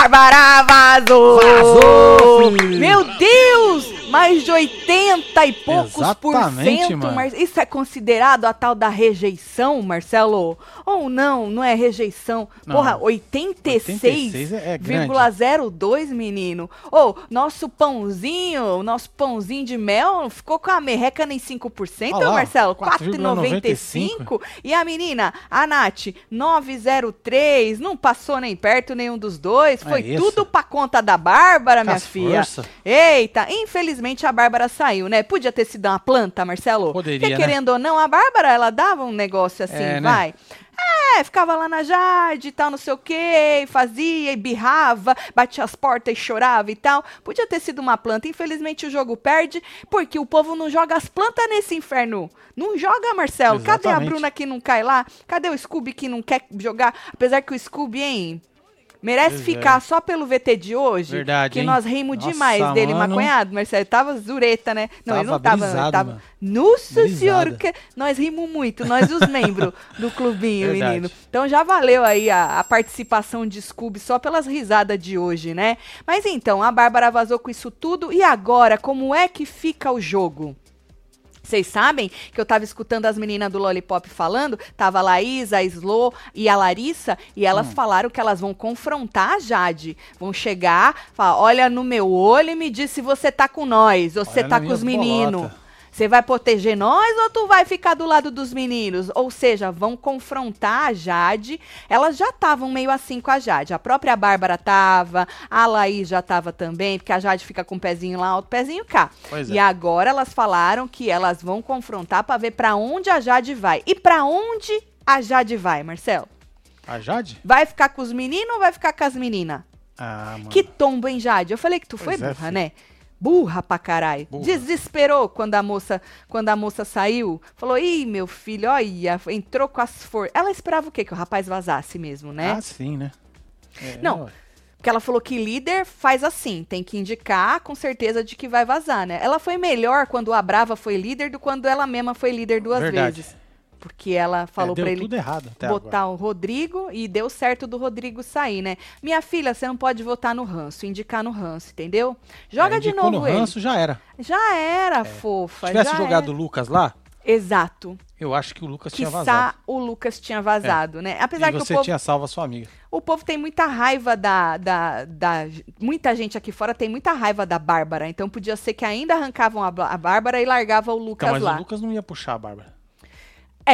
Bárbara vazou! Vazou, filho. Meu Deus! Mais de 80 e poucos por Exatamente, cento. mano. Mar- Isso é considerado a tal da rejeição, Marcelo? Ou não, não é rejeição. Não. Porra, 86 é- é. 86,02, menino. Ô, nosso pãozinho, nosso pãozinho de mel ficou com a merreca nem 5%, Olha lá, Marcelo? 4,95. 4,95. E a menina, a Nath, 903, não passou nem perto nenhum dos dois. Foi É tudo pra conta da Bárbara, minha filha. força. Eita, infelizmente a Bárbara saiu, né? Podia ter sido uma planta, Marcelo? Poderia, Porque né? querendo ou não, a Bárbara, ela dava um negócio assim, É, né? vai. É, ficava lá na Jade e tal, não sei o quê, fazia e birrava, batia as portas e chorava e tal. Podia ter sido uma planta. Infelizmente o jogo perde, porque o povo não joga as plantas nesse inferno. Não joga, Marcelo. Cadê a Exatamente. Bruna que não cai lá? Cadê o Scooby que não quer jogar? Apesar que o Scooby, hein? Merece Pois ficar é. só pelo VT de hoje. Verdade, Que hein? nós rimos Nossa, demais dele, mano. maconhado, Marcelo. Tava zureta, né? Não, ele não Tava tava. brisado, tava... mano. Nossa senhora, que nós rimos muito, nós os membros do clubinho, Verdade. menino. Então já valeu aí a, a participação de Scooby só pelas risadas de hoje, né? Mas então, a Bárbara vazou com isso tudo. E agora, como é que fica o jogo? Vocês sabem que eu tava escutando as meninas do Lollipop falando, tava a Laís, a Slo e a Larissa, e elas Hum. falaram que elas vão confrontar a Jade. Vão chegar, falar, olha no meu olho e me diz se você tá com nós, ou você tá com os meninos. Você vai proteger nós ou tu vai ficar do lado dos meninos? Ou seja, vão confrontar a Jade. Elas já estavam meio assim com a Jade. A própria Bárbara tava, a Laís já tava também, porque a Jade fica com o pezinho lá alto, pezinho cá. Pois é. E agora elas falaram que elas vão confrontar pra ver pra onde a Jade vai. E pra onde a Jade vai, Marcelo? A Jade? Vai ficar com os meninos ou vai ficar com as meninas? Ah, mano. Que tombo, hein, Jade? Eu falei que tu foi Pois é, burra, filho. né? Burra pra caralho. Burra. Desesperou quando a moça quando a moça saiu. Falou, ih, meu filho, olha, entrou com as forças. Ela esperava o quê? Que o rapaz vazasse mesmo, né? Ah, sim, né? É, Não. ué. Porque ela falou que líder faz assim, tem que indicar com certeza de que vai vazar, né? Ela foi melhor quando a Brava foi líder do que quando ela mesma foi líder duas Verdade. vezes. Porque ela falou É, pra ele botar agora. o Rodrigo e deu certo do Rodrigo sair, né? Minha filha, você não pode votar no ranço, indicar no ranço, entendeu? Joga É, de novo no ele. ranço, já era. Já era, fofa. Se tivesse já jogado o. Lucas lá, Exato. eu acho que o Lucas tinha Quiçá vazado. o Lucas tinha vazado, né? E Apesar que o você povo, tinha salvo a sua amiga. o povo tem muita raiva da, da, da- Muita gente aqui fora tem muita raiva da Bárbara. Então podia ser que ainda arrancavam a, a Bárbara e largavam o Lucas Então, mas lá. o Lucas não ia puxar a Bárbara.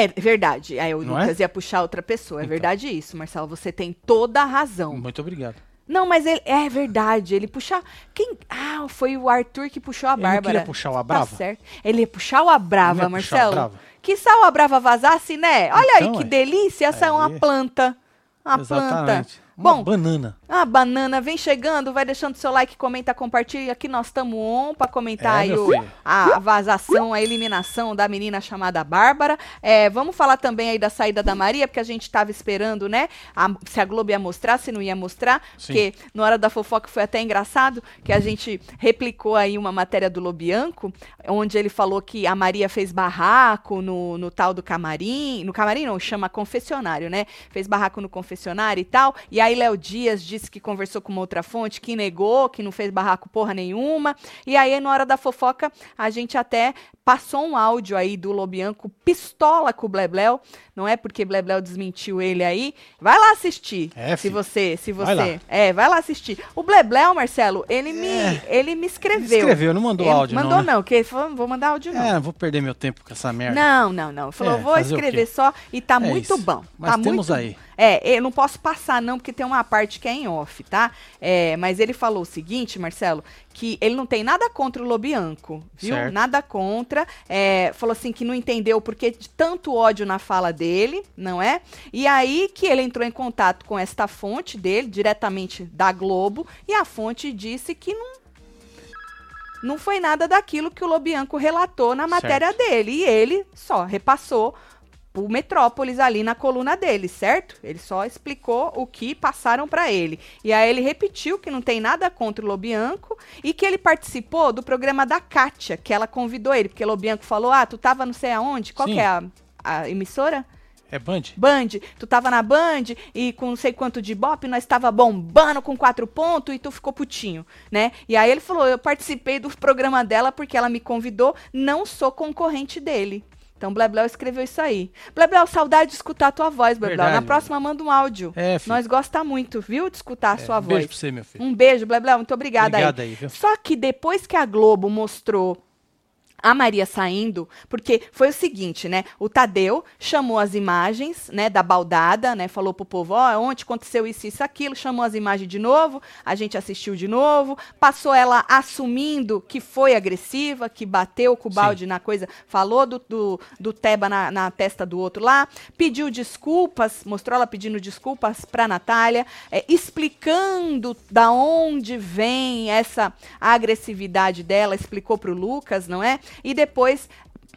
É verdade. Aí o Não Lucas ia puxar outra pessoa. É Então. verdade isso, Marcelo. Você tem toda a razão. Muito obrigado. Não, mas ele é verdade. Ele puxa. Quem? Ah, foi o Arthur que puxou a Ele Bárbara. queria puxar o Abrava? Tá certo. Ele ia puxar o Abrava, Ele ia puxar o Marcelo. Abrava? Que sal a Brava vazasse, né? Olha Então, aí que é. delícia. Essa é uma Aí. planta. Uma planta. Uma Bom, banana. a banana vem chegando, vai deixando seu like, comenta, compartilha. Aqui nós estamos on para comentar É, aí o- a vazação, a eliminação da menina chamada Bárbara. É, vamos falar também aí da saída da Maria, porque a gente estava esperando, né? a- se a Globo ia mostrar, se não ia mostrar. Sim. Porque na hora da fofoca foi até engraçado que a gente replicou aí uma matéria do Lobianco, onde ele falou que a Maria fez barraco no, no tal do camarim. No camarim não, chama confessionário, né? Fez barraco no confessionário e tal. E aí Léo Dias disse que conversou com uma outra fonte, que negou, que não fez barraco porra nenhuma. E aí, na hora da fofoca, a gente até passou um áudio aí do Lobianco pistola com o Blebleu. Não é porque Blebleu desmentiu ele aí. Vai lá assistir. É, se você, se Vai lá. você. É, vai lá assistir. O Blebleu, Marcelo, ele me, ele me escreveu. Escreveu, não mandou Ele áudio, Mandou não. né? não, que ele falou, vou mandar áudio não. É, vou perder meu tempo com essa merda. Não, não, não. Falou, É, vou escrever só e tá É muito isso. bom. Mas tá temos muito... aí. É, eu não posso passar não, porque tem uma parte que é em off, tá? É, mas ele falou o seguinte, Marcelo, que ele não tem nada contra o Lobianco, viu? Certo. Nada contra. É, falou assim que não entendeu porque de tanto ódio na fala dele, não é? E aí que ele entrou em contato com esta fonte dele, diretamente da Globo, e a fonte disse que não não foi nada daquilo que o Lobianco relatou na matéria dele. E ele só repassou o Metrópolis ali na coluna dele, certo? Ele só explicou o que passaram para ele. E aí ele repetiu que não tem nada contra o Lobianco e que ele participou do programa da Kátia, que ela convidou ele, porque o Lobianco falou: "Ah, tu tava não sei aonde? Qual Sim. que é a, a emissora?" É Band? Band, tu tava na Band e com não sei quanto de bop, nós tava bombando com quatro pontos e tu ficou putinho, né? E aí ele falou, eu participei do programa dela porque ela me convidou, não sou concorrente dele. Então, Blebleu escreveu isso aí. Blebleu, saudade de escutar a tua voz, Blebleu. Na Verdade. próxima, manda um áudio. É, filho. Nós gosta muito, viu, de escutar a É, sua um voz. Beijo pra você, meu filho. Um beijo, Blebleu. Muito obrigada Obrigado aí. aí, viu? Só que depois que a Globo mostrou a Maria saindo, porque foi o seguinte, né? O Tadeu chamou as imagens, né, da baldada, né? Falou pro povo, ó, ontem aconteceu isso, isso, aquilo, chamou as imagens de novo, a gente assistiu de novo, passou ela assumindo que foi agressiva, que bateu com o Sim. balde na coisa, falou do, do, do Teba na, na testa do outro lá, pediu desculpas, mostrou ela pedindo desculpas pra Natália, é, explicando da onde vem essa agressividade dela, explicou pro Lucas, não é? E depois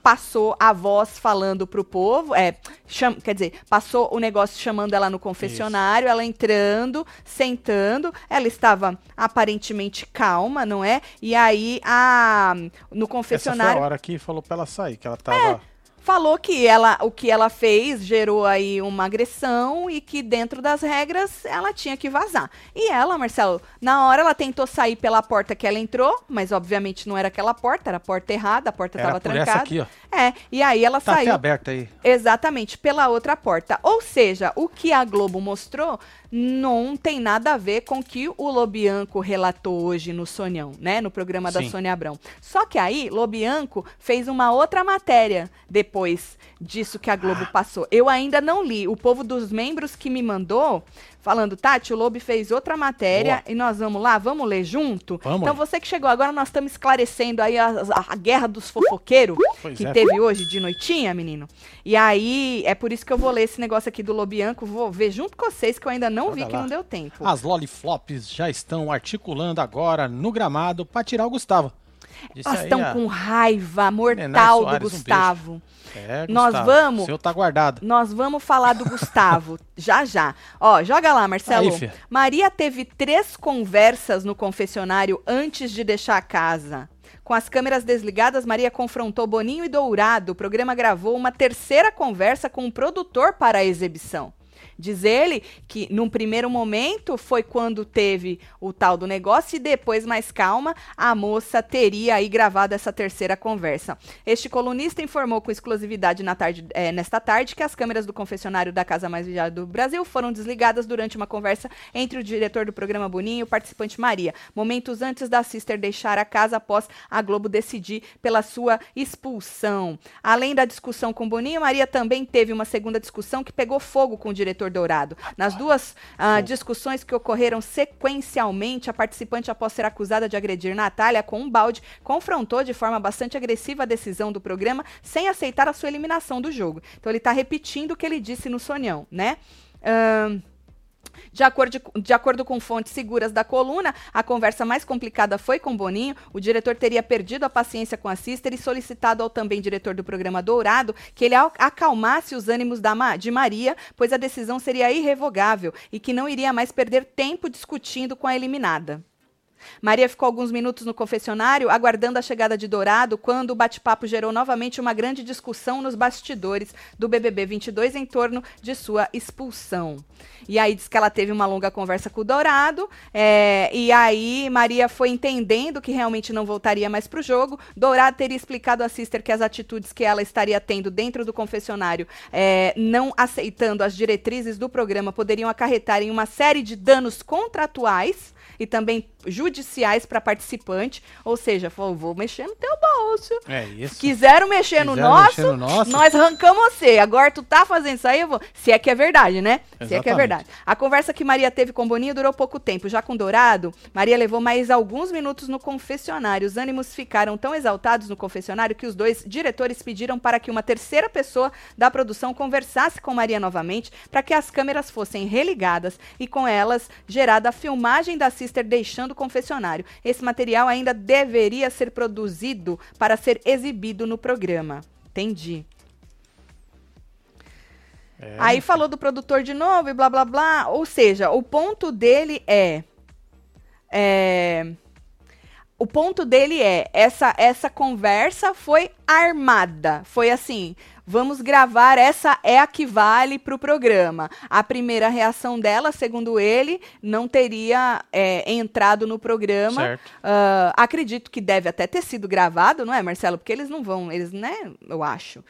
passou a voz falando pro povo, é, cham- quer dizer, passou o negócio chamando ela no confessionário, ela entrando, sentando, ela estava aparentemente calma, não é? E aí a no Essa foi a confessionário hora que falou pra ela sair, que ela tava. Falou que ela, o que ela fez gerou aí uma agressão e que dentro das regras ela tinha que vazar. E ela, Marcelo, na hora ela tentou sair pela porta que ela entrou, mas obviamente não era aquela porta, era a porta errada, a porta estava trancada. essa aqui, ó. É, e aí ela Tá saiu aberta aí. exatamente pela outra porta. Ou seja, o que a Globo mostrou não tem nada a ver com o que o Lobianco relatou hoje no Sonhão, né? No programa da Sim. Sônia Abrão. Só que aí, Lobianco fez uma outra matéria depois disso que a Globo Ah. passou. Eu ainda não li. O povo dos membros que me mandou, falando, Tati, o Lobo fez outra matéria Boa. e nós vamos lá, vamos ler junto? Vamos então você que chegou agora, nós estamos esclarecendo aí a, a- a guerra dos fofoqueiros Pois que é. teve hoje de noitinha, menino. E aí, é por isso que eu vou ler esse negócio aqui do Lobianco, vou ver junto com vocês, que eu ainda não Joga vi, que lá. não deu tempo. As loliflops já estão articulando agora no gramado pra tirar o Gustavo. Disse Elas estão a- com raiva mortal do Soares, um Gustavo. É, Nós Gustavo, vamos- O seu tá guardado. Nós vamos falar do Gustavo já já. Ó, joga lá, Marcelo. Aí. Maria teve três conversas no confessionário antes de deixar a casa. Com as câmeras desligadas, Maria confrontou Boninho e Dourado. O programa gravou uma terceira conversa com o produtor para a exibição. Diz ele que, num primeiro momento, foi quando teve o tal do negócio e depois, mais calma, a moça teria aí gravado essa terceira conversa. Este colunista informou com exclusividade na tarde, eh, nesta tarde que as câmeras do confessionário da Casa Mais Vigiada do Brasil foram desligadas durante uma conversa entre o diretor do programa Boninho e o participante Maria, momentos antes da Sister deixar a casa após a Globo decidir pela sua expulsão. Além da discussão com Boninho, Maria também teve uma segunda discussão que pegou fogo com o diretor Dourado. Nas duas ah, discussões que ocorreram sequencialmente, a participante, após ser acusada de agredir Natália com um balde, confrontou de forma bastante agressiva a decisão do programa, sem aceitar a sua eliminação do jogo. Então ele está repetindo o que ele disse no Sonhão, né? Ahn, de acordo, de acordo com fontes seguras da coluna, a conversa mais complicada foi com Boninho. O diretor teria perdido a paciência com a Sister e solicitado ao também diretor do programa Dourado que ele al- acalmasse os ânimos da de Maria, pois a decisão seria irrevogável e que não iria mais perder tempo discutindo com a eliminada. Maria ficou alguns minutos no confessionário, aguardando a chegada de Dourado, quando o bate-papo gerou novamente uma grande discussão nos bastidores do BBB 22 em torno de sua expulsão. E aí diz que ela teve uma longa conversa com o Dourado, é, e aí Maria foi entendendo que realmente não voltaria mais para o jogo. Dourado teria explicado à Sister que as atitudes que ela estaria tendo dentro do confessionário, é, não aceitando as diretrizes do programa, poderiam acarretar em uma série de danos contratuais e também judiciais para participante, ou seja, falou, vou mexer no teu bolso. É isso. Quiseram mexer no Quiseram nosso, mexer no nosso. nós arrancamos você. Agora tu tá fazendo isso aí, eu vou. Se é que é verdade, né? Se é que é Exatamente. verdade. A conversa que Maria teve com Boninho durou pouco tempo. Já com Dourado, Maria levou mais alguns minutos no confessionário. Os ânimos ficaram tão exaltados no confessionário que os dois diretores pediram para que uma terceira pessoa da produção conversasse com Maria novamente para que as câmeras fossem religadas e com elas gerada a filmagem da Sister deixando o confessionário. Esse material ainda deveria ser produzido para ser exibido no programa. Entendi. É, Aí falou do produtor de novo e blá blá blá. Ou seja, o ponto dele é. é, o ponto dele é, essa, essa conversa foi armada. Foi assim, vamos gravar, essa é a que vale para o programa. A primeira reação dela, segundo ele, não teria é, entrado no programa. Uh, acredito que deve até ter sido gravado, não é, Marcelo? Porque eles não vão, eles, né, eu acho.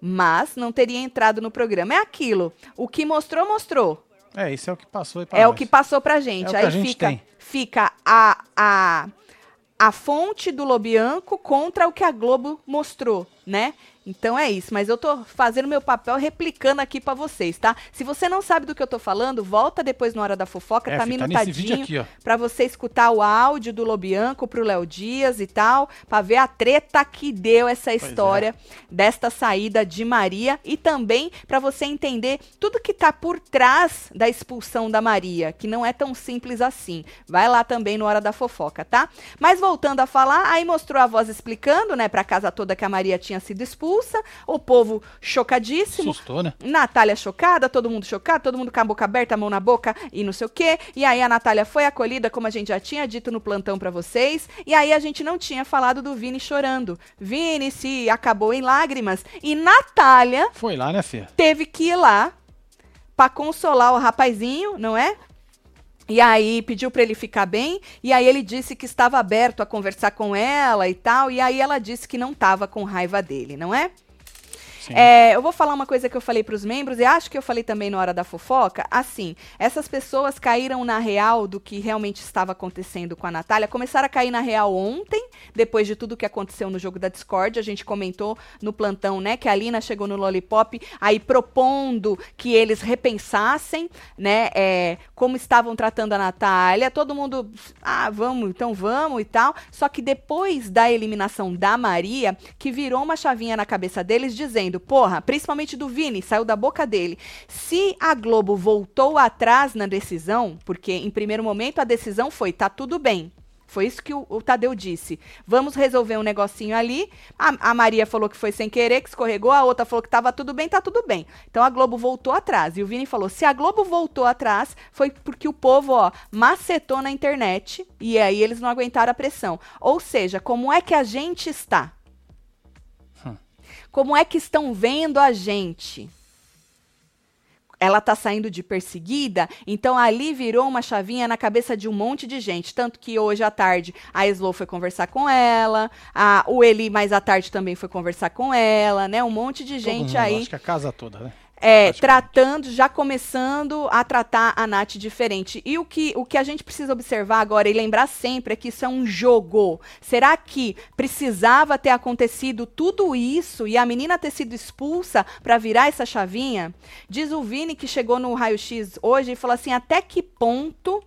Mas não teria entrado no programa. É aquilo. O que mostrou, mostrou. É, isso é o que passou. É nós. o que passou pra gente. É Aí a gente fica, tem. fica a, a a fonte do Lobianco contra o que a Globo mostrou, né? Então é isso, mas eu tô fazendo meu papel replicando aqui para vocês, tá? Se você não sabe do que eu tô falando, volta depois na hora da fofoca, é, tá minutadinho para você escutar o áudio do Lobianco pro Léo Dias e tal, para ver a treta que deu essa pois história é. desta saída de Maria e também para você entender tudo que tá por trás da expulsão da Maria, que não é tão simples assim. Vai lá também no hora da fofoca, tá? Mas voltando a falar, aí mostrou a voz explicando, né, para casa toda que a Maria tinha sido expulsa expulsa, o povo chocadíssimo. Sustou, né? Natália chocada, todo mundo chocado, todo mundo com a boca aberta, a mão na boca e não sei o quê. E aí a Natália foi acolhida, como a gente já tinha dito no plantão para vocês. E aí a gente não tinha falado do Vini chorando. Vini se acabou em lágrimas. E Natália. Foi lá, né, Fê? Teve que ir lá para consolar o rapazinho, não é? E aí pediu para ele ficar bem, e aí ele disse que estava aberto a conversar com ela e tal, e aí ela disse que não estava com raiva dele, não é? É, eu vou falar uma coisa que eu falei para os membros, e acho que eu falei também na hora da fofoca. Assim, essas pessoas caíram na real do que realmente estava acontecendo com a Natália. Começaram a cair na real ontem, depois de tudo que aconteceu no jogo da Discord. A gente comentou no plantão, né, que a Lina chegou no Lollipop aí propondo que eles repensassem, né, é, como estavam tratando a Natália. Todo mundo, ah, vamos, então vamos e tal. Só que depois da eliminação da Maria, que virou uma chavinha na cabeça deles dizendo porra, principalmente do Vini, saiu da boca dele. Se a Globo voltou atrás na decisão, porque em primeiro momento a decisão foi, tá tudo bem. Foi isso que o, o Tadeu disse. Vamos resolver um negocinho ali. A, a, Maria falou que foi sem querer, que escorregou. A outra falou que tava tudo bem, tá tudo bem. Então a Globo voltou atrás. E o Vini falou: se a Globo voltou atrás, foi porque o povo, ó, macetou na internet. E aí eles não aguentaram a pressão. Ou seja, como é que a gente está? Como é que estão vendo a gente? ela tá saindo de perseguida, então ali virou uma chavinha na cabeça de um monte de gente. Tanto que hoje à tarde a Slow foi conversar com ela, a, o Eli mais à tarde também foi conversar com ela, né? Um monte de gente mundo, aí. Acho que a casa toda, né? É, tratando, já começando a tratar a Nath diferente. E o que, o que a gente precisa observar agora e lembrar sempre é que isso é um jogo. Será que precisava ter acontecido tudo isso e a menina ter sido expulsa para virar essa chavinha? Diz o Vini que chegou no raio-x hoje e falou assim: até que ponto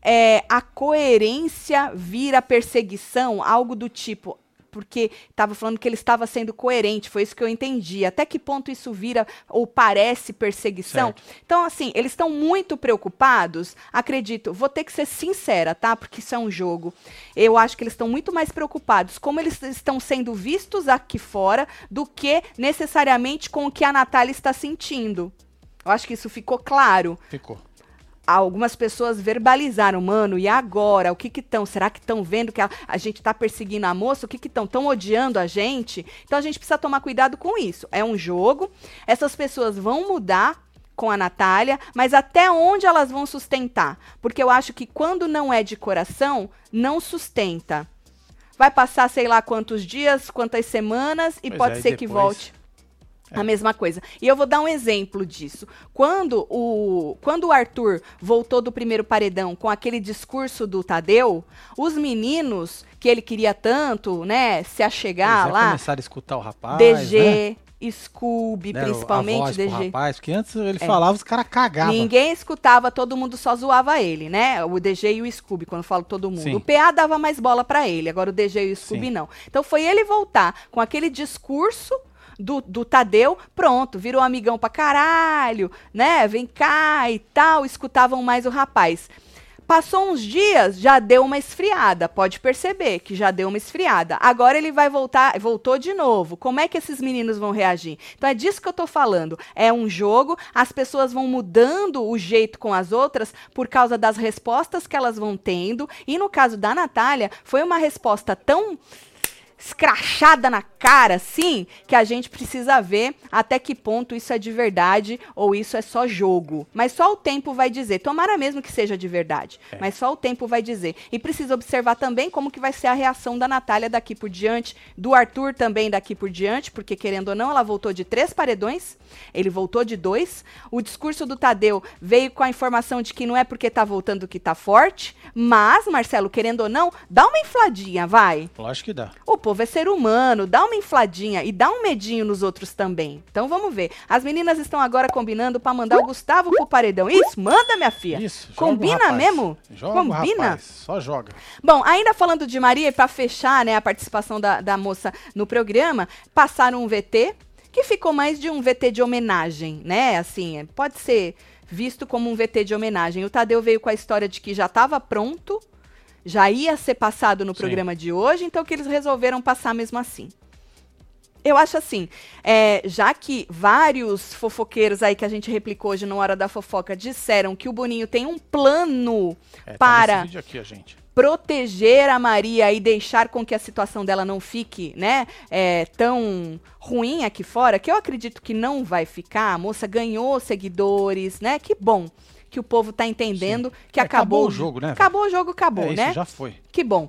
é, a coerência vira perseguição? Algo do tipo porque estava falando que ele estava sendo coerente, foi isso que eu entendi. Até que ponto isso vira ou parece perseguição? Certo. Então, assim, eles estão muito preocupados. Acredito, vou ter que ser sincera, tá? Porque isso é um jogo. Eu acho que eles estão muito mais preocupados como eles estão sendo vistos aqui fora do que necessariamente com o que a Natália está sentindo. Eu acho que isso ficou claro. Ficou algumas pessoas verbalizaram, mano, e agora? O que que estão? Será que estão vendo que a, a, gente tá perseguindo a moça? O que que estão? Estão odiando a gente? Então a gente precisa tomar cuidado com isso. É um jogo, essas pessoas vão mudar com a Natália, mas até onde elas vão sustentar? Porque eu acho que quando não é de coração, não sustenta. Vai passar sei lá quantos dias, quantas semanas e pois pode é, ser depois... que volte a mesma coisa. E eu vou dar um exemplo disso. Quando o, quando o Arthur voltou do primeiro paredão com aquele discurso do Tadeu, os meninos que ele queria tanto, né, se achegar lá. começaram a escutar o rapaz. DG, né? Scooby, né, principalmente a voz DG. Rapaz, porque antes ele é. falava, os caras cagavam. Ninguém escutava, todo mundo só zoava ele, né? O DG e o Scooby, quando eu falo todo mundo. Sim. O PA dava mais bola para ele, agora o DG e o Scooby Sim. não. Então foi ele voltar com aquele discurso do, do Tadeu, pronto, virou amigão pra caralho, né? Vem cá e tal, escutavam mais o rapaz. Passou uns dias, já deu uma esfriada. Pode perceber que já deu uma esfriada. Agora ele vai voltar, voltou de novo. Como é que esses meninos vão reagir? Então é disso que eu tô falando. É um jogo, as pessoas vão mudando o jeito com as outras por causa das respostas que elas vão tendo. E no caso da Natália, foi uma resposta tão escrachada na cara, assim, que a gente precisa ver até que ponto isso é de verdade ou isso é só jogo. Mas só o tempo vai dizer. Tomara mesmo que seja de verdade, é. mas só o tempo vai dizer. E precisa observar também como que vai ser a reação da Natália daqui por diante, do Arthur também daqui por diante, porque querendo ou não, ela voltou de três paredões, ele voltou de dois. O discurso do Tadeu veio com a informação de que não é porque tá voltando que tá forte, mas, Marcelo, querendo ou não, dá uma infladinha, vai. Lógico que dá. O povo é ser humano, dá uma infladinha e dá um medinho nos outros também. Então vamos ver. As meninas estão agora combinando para mandar o Gustavo pro paredão. Isso, manda, minha filha. Isso, Combina mesmo? Joga, Combina? Rapaz, só joga. Bom, ainda falando de Maria, para fechar né, a participação da, da moça no programa, passaram um VT que ficou mais de um VT de homenagem, né? Assim, pode ser visto como um VT de homenagem. O Tadeu veio com a história de que já estava pronto já ia ser passado no programa Sim. de hoje, então que eles resolveram passar mesmo assim. Eu acho assim, é, já que vários fofoqueiros aí que a gente replicou hoje na hora da fofoca disseram que o Boninho tem um plano é, tá para tá aqui, proteger a Maria e deixar com que a situação dela não fique, né, é, tão ruim aqui fora, que eu acredito que não vai ficar. A moça ganhou seguidores, né? Que bom que o povo está entendendo Sim. que é, acabou, acabou o jogo, né? Acabou o jogo, acabou, é, né? já foi. Que bom.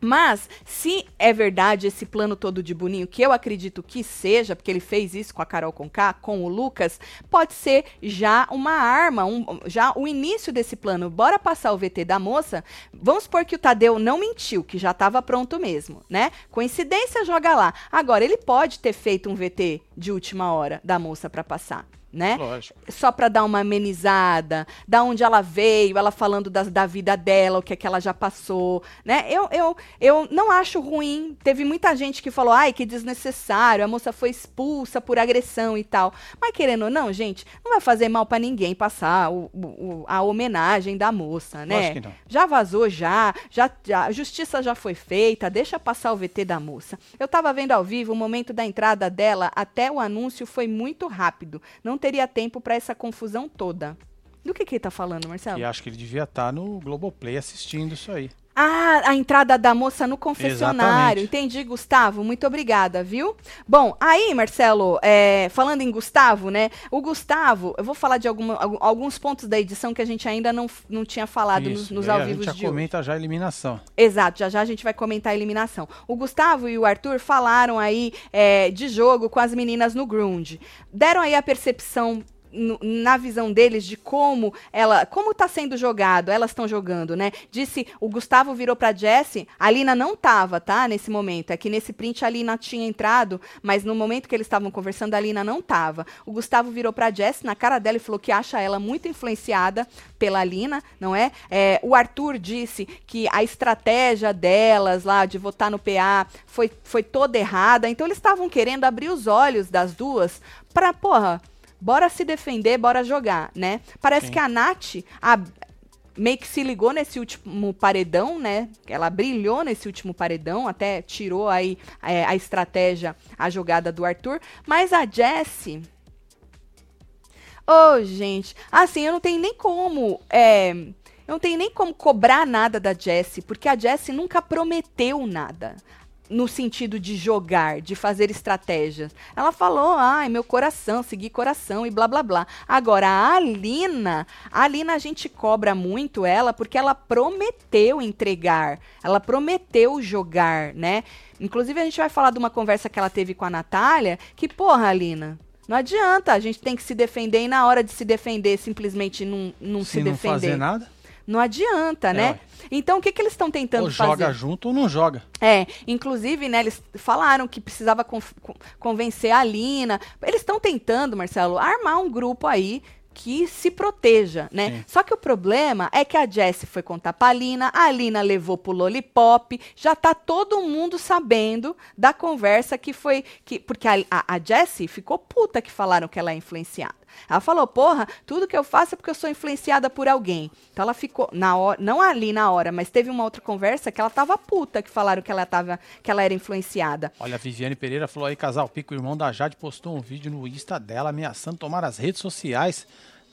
Mas, se é verdade esse plano todo de Boninho, que eu acredito que seja, porque ele fez isso com a Carol Conká, com o Lucas, pode ser já uma arma, um, já o início desse plano. Bora passar o VT da moça. Vamos supor que o Tadeu não mentiu, que já estava pronto mesmo, né? Coincidência, joga lá. Agora, ele pode ter feito um VT de última hora da moça para passar né? Lógico. Só para dar uma amenizada, da onde ela veio, ela falando das, da vida dela, o que é que ela já passou, né? Eu, eu, eu não acho ruim. Teve muita gente que falou, ai, que desnecessário, a moça foi expulsa por agressão e tal. Mas querendo ou não, gente, não vai fazer mal para ninguém passar o, o, a homenagem da moça, né? Acho que não. Já vazou já, já, já, a justiça já foi feita, deixa passar o VT da moça. Eu tava vendo ao vivo o momento da entrada dela até o anúncio foi muito rápido. Não teria tempo para essa confusão toda. Do que que ele tá falando, Marcelo? E acho que ele devia estar tá no Globoplay assistindo isso aí. Ah, a entrada da moça no confessionário. Exatamente. Entendi, Gustavo. Muito obrigada, viu? Bom, aí, Marcelo, é, falando em Gustavo, né? O Gustavo, eu vou falar de alguma, alguns pontos da edição que a gente ainda não, não tinha falado Isso, nos, nos ao vivo de A gente já comenta hoje. já a eliminação. Exato, já já a gente vai comentar a eliminação. O Gustavo e o Arthur falaram aí é, de jogo com as meninas no Grunge. Deram aí a percepção na visão deles de como ela, como tá sendo jogado, elas estão jogando, né? Disse, o Gustavo virou para Jessie, a Lina não tava, tá? Nesse momento, é que nesse print a Lina tinha entrado, mas no momento que eles estavam conversando a Lina não tava. O Gustavo virou para Jessie na cara dela e falou que acha ela muito influenciada pela Lina, não é? é? O Arthur disse que a estratégia delas lá de votar no PA foi, foi toda errada, então eles estavam querendo abrir os olhos das duas para, porra, bora se defender, bora jogar, né? Parece Sim. que a Nath a, meio que se ligou nesse último paredão, né? Ela brilhou nesse último paredão, até tirou aí é, a estratégia, a jogada do Arthur. Mas a Jessie. Ô, oh, gente, assim, eu não tenho nem como. É, eu não tenho nem como cobrar nada da Jessie, porque a Jessie nunca prometeu nada no sentido de jogar, de fazer estratégias. Ela falou, ai, meu coração, seguir coração e blá blá blá. Agora, a Alina, a Alina a gente cobra muito ela porque ela prometeu entregar, ela prometeu jogar, né? Inclusive, a gente vai falar de uma conversa que ela teve com a Natália, que, porra, Alina, não adianta, a gente tem que se defender e na hora de se defender, simplesmente não, não se, se não defender. fazer nada? Não adianta, é, né? Ué. Então, o que, que eles estão tentando ou fazer? joga junto ou não joga. É, inclusive, né, eles falaram que precisava convencer a Lina. Eles estão tentando, Marcelo, armar um grupo aí que se proteja, né? Sim. Só que o problema é que a Jessie foi contar pra Lina, a Lina levou pro Lollipop, já tá todo mundo sabendo da conversa que foi... que Porque a, a, a Jessie ficou puta que falaram que ela é influenciada. Ela falou, porra, tudo que eu faço é porque eu sou influenciada por alguém. Então ela ficou, na hora, não ali na hora, mas teve uma outra conversa que ela tava puta, que falaram que ela, tava, que ela era influenciada. Olha, a Viviane Pereira falou aí, casal Pico, o irmão da Jade postou um vídeo no Insta dela ameaçando tomar as redes sociais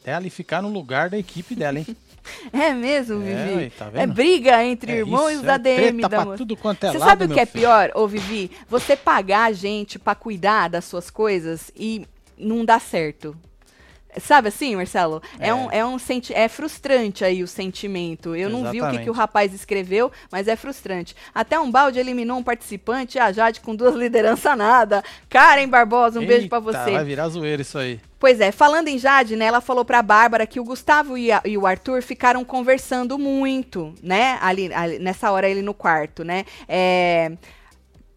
dela e ficar no lugar da equipe dela, hein? É mesmo, é, Vivi? Tá é briga entre é irmãos isso, da é DM da pra tudo quanto é Você lado, sabe o que é filho? pior, ô Vivi? Você pagar a gente para cuidar das suas coisas e não dá certo. Sabe assim, Marcelo? É, é um, é, um senti é frustrante aí o sentimento. Eu Exatamente. não vi o que, que, o rapaz escreveu, mas é frustrante. Até um balde eliminou um participante, a Jade com duas lideranças nada. Karen Barbosa, um Eita, beijo para você. Vai virar zoeira isso aí. Pois é, falando em Jade, né, ela falou pra Bárbara que o Gustavo e, a, e o Arthur ficaram conversando muito, né, ali, ali, nessa hora ele no quarto, né, é,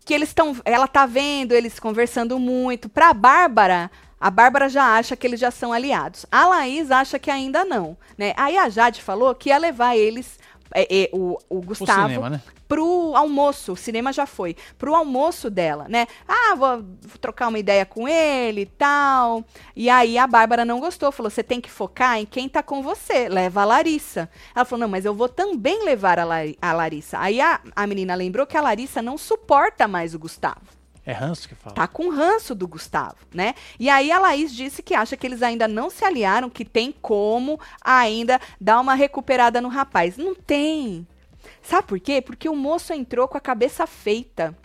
que eles estão, ela tá vendo eles conversando muito. Pra Bárbara, a Bárbara já acha que eles já são aliados. A Laís acha que ainda não. Né? Aí a Jade falou que ia levar eles, é, é, o, o Gustavo, cinema, né? pro almoço. O cinema já foi. Pro almoço dela, né? Ah, vou, vou trocar uma ideia com ele e tal. E aí a Bárbara não gostou. Falou: você tem que focar em quem tá com você. Leva a Larissa. Ela falou: não, mas eu vou também levar a, a Larissa. Aí a, a menina lembrou que a Larissa não suporta mais o Gustavo. É ranço que fala. Tá com ranço do Gustavo, né? E aí a Laís disse que acha que eles ainda não se aliaram, que tem como ainda dar uma recuperada no rapaz. Não tem. Sabe por quê? Porque o moço entrou com a cabeça feita.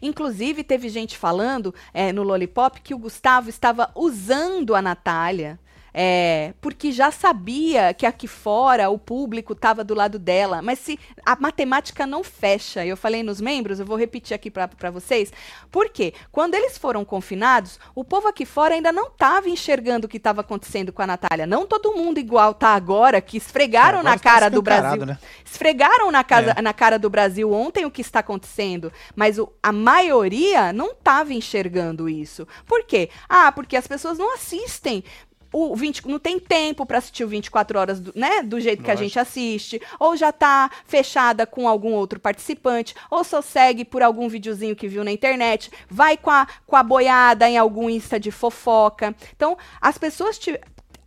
Inclusive, teve gente falando é, no Lollipop que o Gustavo estava usando a Natália é, porque já sabia que aqui fora o público estava do lado dela. Mas se a matemática não fecha, eu falei nos membros, eu vou repetir aqui para vocês. Por quê? Quando eles foram confinados, o povo aqui fora ainda não estava enxergando o que estava acontecendo com a Natália. Não todo mundo igual tá agora, que esfregaram é, na cara do Brasil. Né? Esfregaram na, casa, é. na cara do Brasil ontem o que está acontecendo. Mas o, a maioria não estava enxergando isso. Por quê? Ah, porque as pessoas não assistem o 20, não tem tempo para assistir o 24 horas, do, né, do jeito que a gente assiste, ou já tá fechada com algum outro participante, ou só segue por algum videozinho que viu na internet, vai com a, com a boiada em algum Insta de fofoca. Então, as pessoas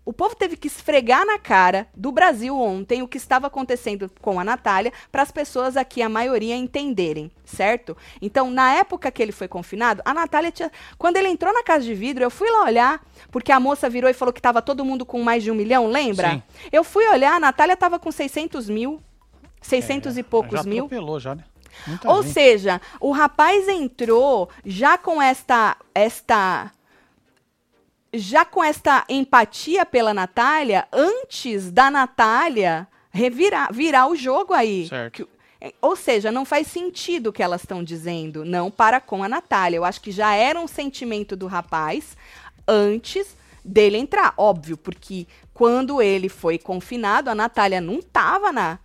o povo teve que esfregar na cara do Brasil ontem o que estava acontecendo com a Natália para as pessoas aqui, a maioria, entenderem, certo? Então, na época que ele foi confinado, a Natália tinha. Quando ele entrou na casa de vidro, eu fui lá olhar, porque a moça virou e falou que estava todo mundo com mais de um milhão, lembra? Sim. Eu fui olhar, a Natália estava com 600 mil, 600 é, e poucos já mil. já, né? Muita Ou gente. seja, o rapaz entrou já com esta esta já com esta empatia pela Natália, antes da Natália revirar, virar o jogo aí. Certo. É, ou seja, não faz sentido o que elas estão dizendo, não para com a Natália. Eu acho que já era um sentimento do rapaz antes dele entrar. Óbvio, porque quando ele foi confinado, a Natália não estava na,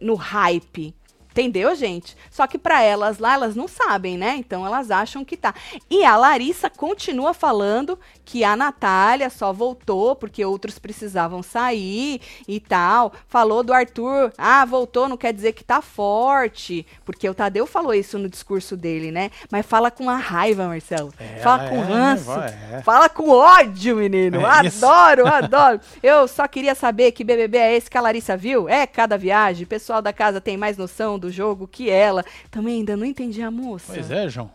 no hype Entendeu, gente? Só que para elas lá, elas não sabem, né? Então elas acham que tá. E a Larissa continua falando que a Natália só voltou porque outros precisavam sair e tal. Falou do Arthur, ah, voltou, não quer dizer que tá forte. Porque o Tadeu falou isso no discurso dele, né? Mas fala com a raiva, Marcelo. É, fala com é, ranço. É. Fala com ódio, menino. É adoro, adoro. Eu só queria saber que BBB é esse que a Larissa viu. É cada viagem. O pessoal da casa tem mais noção do do jogo que ela. Também ainda não entendi a moça. Pois é, João.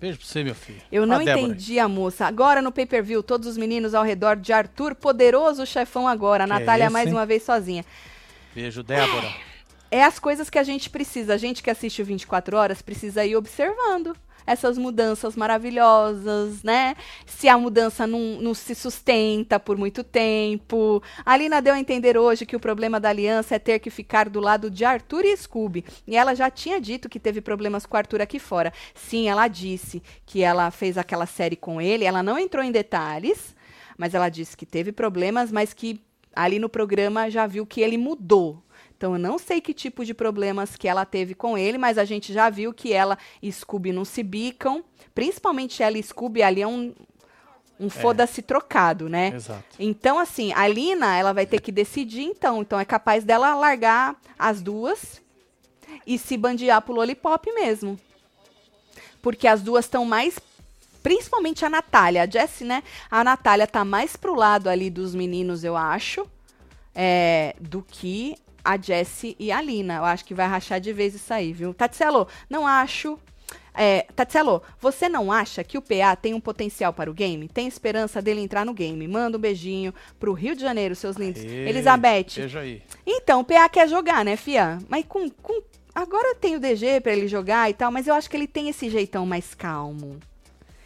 Beijo pra você, meu filho. Eu não entendi a moça. Agora no pay-per-view, todos os meninos ao redor de Arthur, poderoso chefão agora. A Natália é mais uma vez sozinha. Beijo, Débora. É, é as coisas que a gente precisa. A gente que assiste o 24 horas precisa ir observando essas mudanças maravilhosas, né? Se a mudança não, não se sustenta por muito tempo. A Lina deu a entender hoje que o problema da aliança é ter que ficar do lado de Arthur e Scooby. E ela já tinha dito que teve problemas com Arthur aqui fora. Sim, ela disse que ela fez aquela série com ele. Ela não entrou em detalhes, mas ela disse que teve problemas, mas que ali no programa já viu que ele mudou. Então eu não sei que tipo de problemas que ela teve com ele, mas a gente já viu que ela e Scooby não se bicam. Principalmente ela e Scooby ali é um, um é. foda-se trocado, né? Exato. Então, assim, a Lina, ela vai ter que decidir, então. Então, é capaz dela largar as duas e se bandear pro Lollipop mesmo. Porque as duas estão mais principalmente a Natália. A Jessie, né? A Natália tá mais pro lado ali dos meninos, eu acho, é, do que a Jessie e a Lina. Eu acho que vai rachar de vez isso aí, viu? Tatselo, não acho. É, Tatselo, você não acha que o PA tem um potencial para o game? Tem esperança dele entrar no game? Manda um beijinho pro Rio de Janeiro, seus lindos. Ei, Elizabeth. Beijo aí. Então, o PA quer jogar, né, Fia? Mas com, com. Agora tem o DG pra ele jogar e tal, mas eu acho que ele tem esse jeitão mais calmo.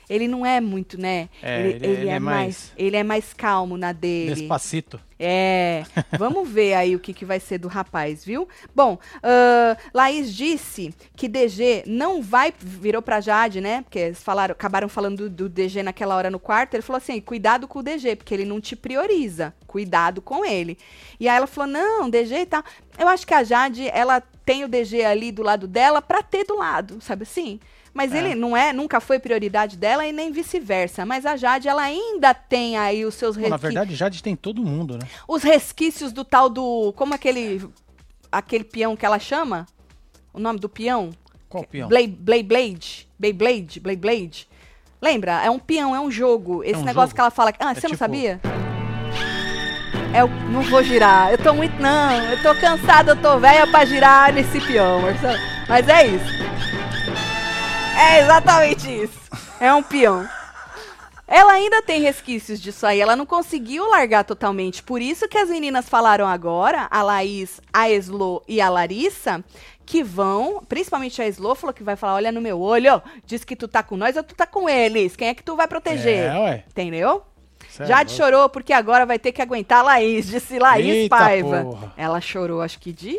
Ele não é muito, né? É, ele, ele- ele é mais- Ele é mais calmo na dele. Despacito. É, vamos ver aí o que, que vai ser do rapaz, viu? Bom, ahn, Laís disse que DG não vai, virou pra Jade, né? Porque eles falaram, acabaram falando do, do DG naquela hora no quarto. Ele falou assim: cuidado com o DG, porque ele não te prioriza. Cuidado com ele. E aí ela falou: não, DG e tal. Eu acho que a Jade, ela tem o DG ali do lado dela pra ter do lado, sabe assim? Mas É. ele não é, nunca foi prioridade dela e nem vice-versa. Mas a Jade, ela ainda tem aí os seus Bom, na verdade, Jade tem todo mundo, né? os resquícios do tal do. Como aquele. Aquele peão que ela chama? O nome do peão? Qual peão? Blade, Blade, Blade, Beyblade, Blade, Blade. Lembra? É um peão, é um jogo. Esse um negócio jogo? que ela fala. Ah, É você não tipo- sabia? É não vou girar. Eu tô muito. Não, eu tô cansada, eu tô velha pra girar nesse peão, Marcelo. Mas é isso. É exatamente isso. É um peão. Ela ainda tem resquícios disso aí, ela não conseguiu largar totalmente. Por isso que as meninas falaram agora, a Laís, a Eslo e a Larissa, que vão, principalmente a Eslo falou que vai falar, olha no meu olho, diz que tu tá com nós ou tu tá com eles. Quem é que tu vai proteger? É, ué. Entendeu? Cê é Jade louco. chorou porque agora vai ter que aguentar a Laís, disse Laís Eita Paiva. porra. Ela chorou, acho que de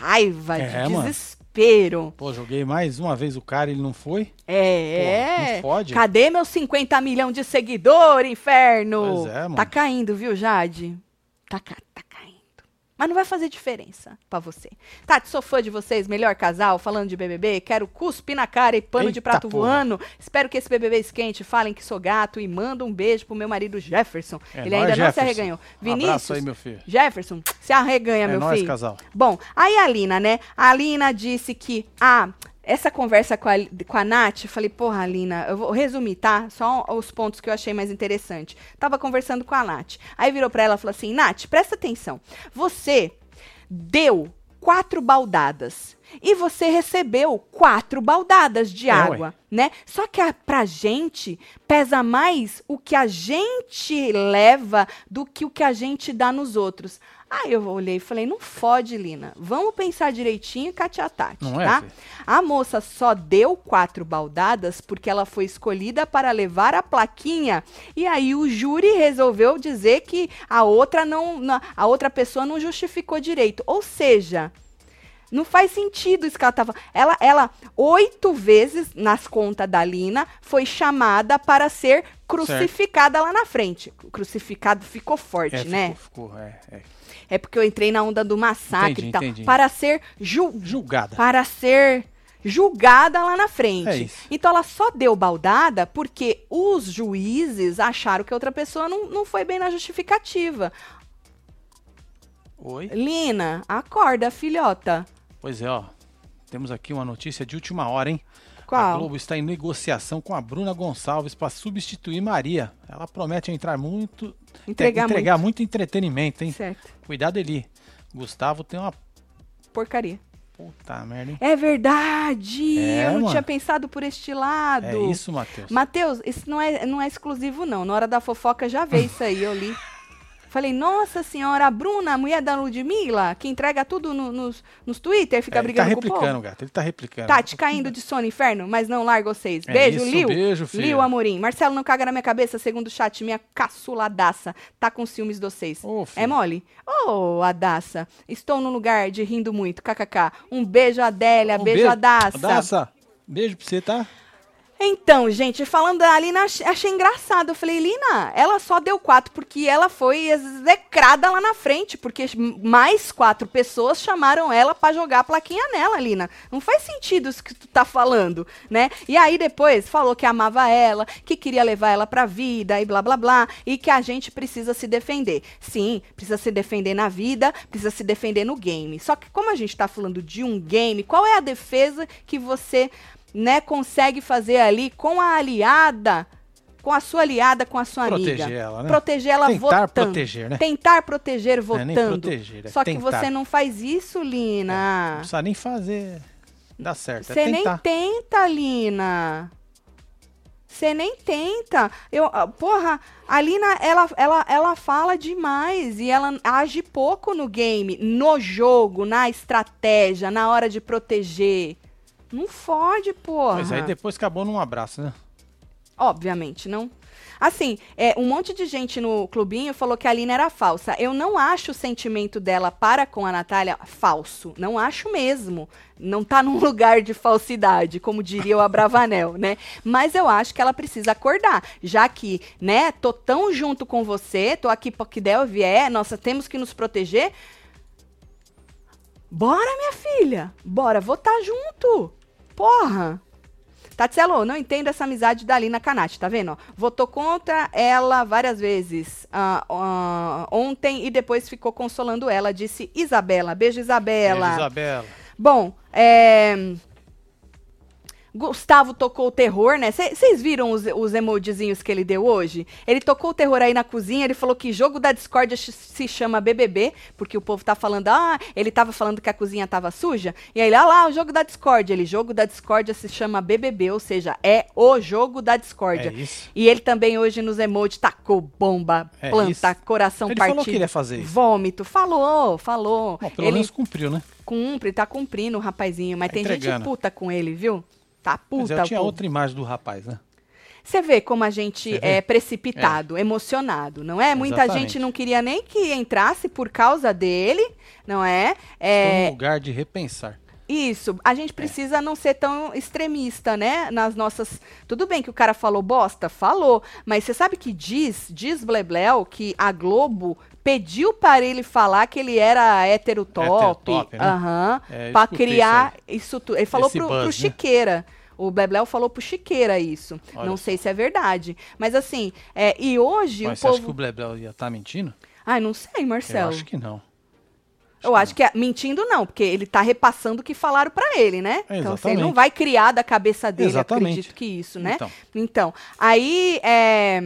raiva, É, de mano. Desespero. Pô, joguei mais uma vez o cara e ele não foi? É. Pô, não fode. Cadê meus 50 milhões de seguidor, inferno? Pois é, mano. Tá caindo, viu, Jade? Tá, tá. Mas não vai fazer diferença pra você. Tati, sou fã de vocês, melhor casal, falando de BBB. Quero cuspe na cara e pano de Eita prato porra. voando. Espero que esse BBB esquente. Falem que sou gato e manda um beijo pro meu marido Jefferson. É Ele ainda não se Jefferson. arreganhou. Um Vinícius, abraço aí, meu filho. Jefferson, se arreganha, É meu nóis, filho. casal. Bom, aí a Alina, né? A Alina disse que, ah, essa conversa com a, com a Nath, eu falei, porra, Alina, eu vou resumir, tá? Só os pontos que eu achei mais interessante. Tava conversando com a Nath. Aí virou pra ela e falou assim, Nath, presta atenção. Você deu quatro baldadas. E você recebeu quatro baldadas de É, ué. água, né? Só que a, pra gente pesa mais o que a gente leva do que o que a gente dá nos outros. Aí eu olhei e falei, não fode, Lina. Vamos pensar direitinho e Tati, Não é, tá? Fê? A moça só deu quatro baldadas porque ela foi escolhida para levar a plaquinha. E aí o júri resolveu dizer que a outra não, a outra pessoa não justificou direito. Ou seja, não faz sentido isso que ela tava. Ela, ela oito vezes nas contas da Lina foi chamada para ser crucificada lá na frente. Crucificado ficou forte, É, né? ficou, ficou, é, é. É porque eu entrei na onda do massacre Entendi, e tal. entendi. Para ser ju Julgada. para ser julgada lá na frente. É. Então ela só deu baldada porque os juízes acharam que a outra pessoa não, não foi bem na justificativa. Oi? Lina, acorda, filhota. Pois é, ó. Temos aqui uma notícia de última hora, hein? A Qual? Globo está em negociação com a Bruna Gonçalves para substituir Maria. Ela promete entrar muito, Entregar entregar muito entretenimento, hein? Certo. Cuidado ali. Gustavo tem uma Porcaria. puta merda, hein? É verdade! É, eu não mano. tinha pensado por este lado. É isso, Matheus. Matheus, isso não é, não é exclusivo, não. Na hora da fofoca já veio isso aí, eu li. Falei, nossa senhora, a Bruna, a mulher da Ludmilla, que entrega tudo no- nos, nos Twitter, fica É, ele tá brigando com o povo. replicando, gato. Ele tá replicando. Tati caindo de sono, inferno, mas não larga vocês. É Beijo, isso, Liu. beijo, filha. Liu Amorim. Marcelo não caga na minha cabeça, segundo o chat, minha caçuladaça. Tá com ciúmes de vocês. Filho. é mole? Ô, Adaça. Estou no lugar de rindo muito, kkk. Um beijo, Adélia. Um beijo, Adaça. Adaça. Beijo pra você, tá? Então, gente, falando da Lina, ach- achei engraçado. Eu falei, Lina, ela só deu quatro porque ela foi execrada lá na frente, porque mais quatro pessoas chamaram ela pra jogar a plaquinha nela, Lina. Não faz sentido isso que tu tá falando, né? E aí depois falou que amava ela, que queria levar ela pra vida e blá blá blá, e que a gente precisa se defender. Sim, precisa se defender na vida, precisa se defender no game. Só que como a gente tá falando de um game, qual é a defesa que você né, consegue fazer ali com a aliada, com a sua aliada, com a sua Proteger amiga. ela, né? Proteger ela Tentar votando. proteger, né? Tentar proteger Não é votando. proteger, é Só que tentar. você não faz isso, Não Lina. precisa nem fazer. Dá certo. Você é nem tenta, Lina. Você nem tenta. Eu, ah, porra, a Lina, ela, ela, ela fala demais e ela age pouco no game, no jogo, na estratégia, na hora de proteger. Não fode, porra. Mas aí depois acabou num abraço, né? Obviamente, não. Assim, é, um monte de gente no clubinho falou que a Lina era falsa. Eu não acho o sentimento dela para com a Natália falso. Não acho mesmo. Não tá num lugar de falsidade, como diria o Abravanel, né? Mas eu acho que ela precisa acordar. Já que, né, tô tão junto com você, tô aqui pra que der ou vier, nossa, temos que nos proteger. Bora, minha filha. Bora votar junto. Porra. Tatselo, não entendo essa amizade da Lina Canati, tá vendo? ó? Votou contra ela várias vezes ah, ah, ontem e depois ficou consolando ela, disse Isabela. Beijo, Isabela. Beijo, Isabela. Bom, é... Gustavo tocou o terror, né? Vocês viram os, os emojizinhos que ele deu hoje? Ele tocou o terror aí na cozinha, ele falou que jogo da discórdia se chama BBB, porque o povo tá falando, ah, ele tava falando que a cozinha tava suja, e aí, ah lá, o jogo da discórdia, ele, jogo da discórdia se chama BBB, ou seja, é o jogo da discórdia. É isso. E ele também hoje nos emojis tacou bomba, É planta, isso. coração Ele partido. falou que ele ia fazer isso. Vômito, falou, falou. Bom, pelo ele menos cumpriu, né? cumpre, tá cumprindo o rapazinho, mas Tá tem gente entregando. puta com ele, viu? Tá Mas puta. eu tinha pô. outra imagem do rapaz, né? Você vê como a gente é precipitado, emocionado, não é? Muita Exatamente. gente não queria nem que entrasse por causa dele, não é? Estou É, num lugar de repensar. Isso, a É. gente precisa não ser tão extremista, né? Nas nossas. Tudo bem que o cara falou bosta? Falou. Mas você sabe que diz, diz Blebleu, que a Globo pediu para ele falar que ele era hétero top. Né? É, pra escutei criar isso tudo. Ele falou Esse pro, buzz, pro né? Chiqueira. O Blebleu falou pro Chiqueira isso. Olha não sei se é verdade. Mas assim, é, e hoje Mas o você acha que o povo. Blebleu ia estar mentindo? Ai, não sei, Marcelo. Eu acho que não. Eu acho que é, mentindo não, porque ele tá repassando o que falaram pra ele, né? É, então assim, ele não vai criar da cabeça dele, Exatamente. acredito que isso, né? Então. Então, aí é,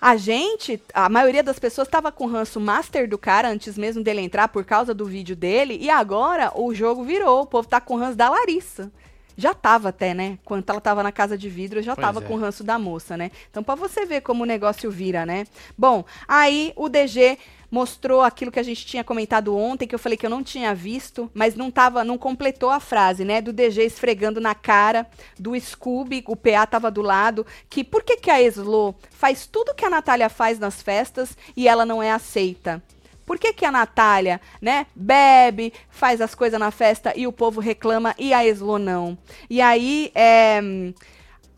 a gente, a maioria das pessoas tava com o ranço master do cara antes mesmo dele entrar por causa do vídeo dele, e agora o jogo virou, o povo tá com o ranço da Larissa. Já tava até, né? Quando ela tava na casa de vidro, eu já Pois tava é. com o ranço da moça, né? Então, pra você ver como o negócio vira, né? Bom, aí o DG mostrou aquilo que a gente tinha comentado ontem, que eu falei que eu não tinha visto, mas não tava, não completou a frase, né? Do DG esfregando na cara do Scooby, o PA tava do lado, que por que que a Eslo faz tudo que a Natália faz nas festas e ela não é aceita? Por que, que a Natália, né, bebe, faz as coisas na festa e o povo reclama e a Eslo não? E aí, é,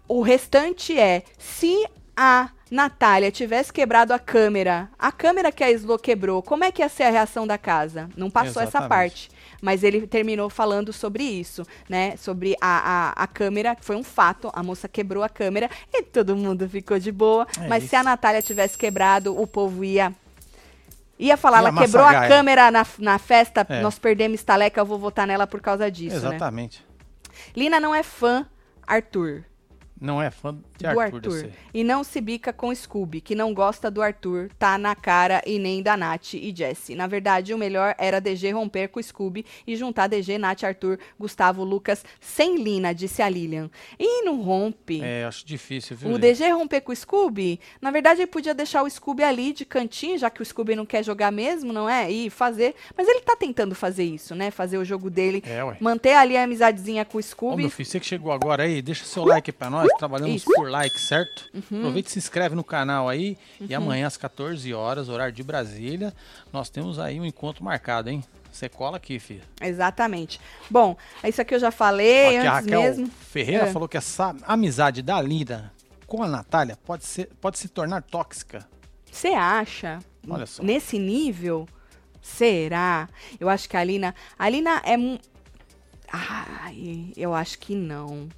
o restante é, se a Natália tivesse quebrado a câmera, a câmera que a Eslo quebrou, como é que ia ser a reação da casa? Não passou essa Exatamente. parte. Mas ele terminou falando sobre isso, né? Sobre a, a, a câmera, que foi um fato. A moça quebrou a câmera e todo mundo ficou de boa. É mas se isso. a Natália tivesse quebrado, o povo ia. Ia falar, Ia ela quebrou a câmera na, na festa, É. nós perdemos estaleca, eu vou votar nela por causa disso, né? Exatamente. Lina não é fã, Arthur Não é fã do Arthur, Arthur. E não se bica com Scooby, que não gosta do Arthur, tá na cara e nem da Nath e Jesse. Na verdade, o melhor era DG romper com o Scooby e juntar DG, Nath, Arthur, Gustavo, Lucas, sem Lina, disse a Lilian. E não rompe. É, acho difícil, viu? O? DG romper com o Scooby, na verdade ele podia deixar o Scooby ali de cantinho, já que o Scooby não quer jogar mesmo, não é? E fazer. Mas ele tá tentando fazer isso, né? Fazer o jogo dele. É, ué. Manter ali a amizadezinha com o Ô, Scooby. meu filho, você que chegou agora aí, deixa seu like pra nós, trabalhamos por like, certo? Aproveita e se inscreve no canal aí. E amanhã às 14 horas, horário de Brasília, nós temos aí um encontro marcado, hein? Você cola aqui, filho. Exatamente. Bom, isso aqui eu já falei Aqui a antes Raquel mesmo. Ferreira É. falou que essa amizade da Lida com a Natália pode, ser, pode se tornar tóxica. Você acha? Olha só. Nesse nível? Será? Eu acho que a Alina. A Alina é. Ai, eu acho que não.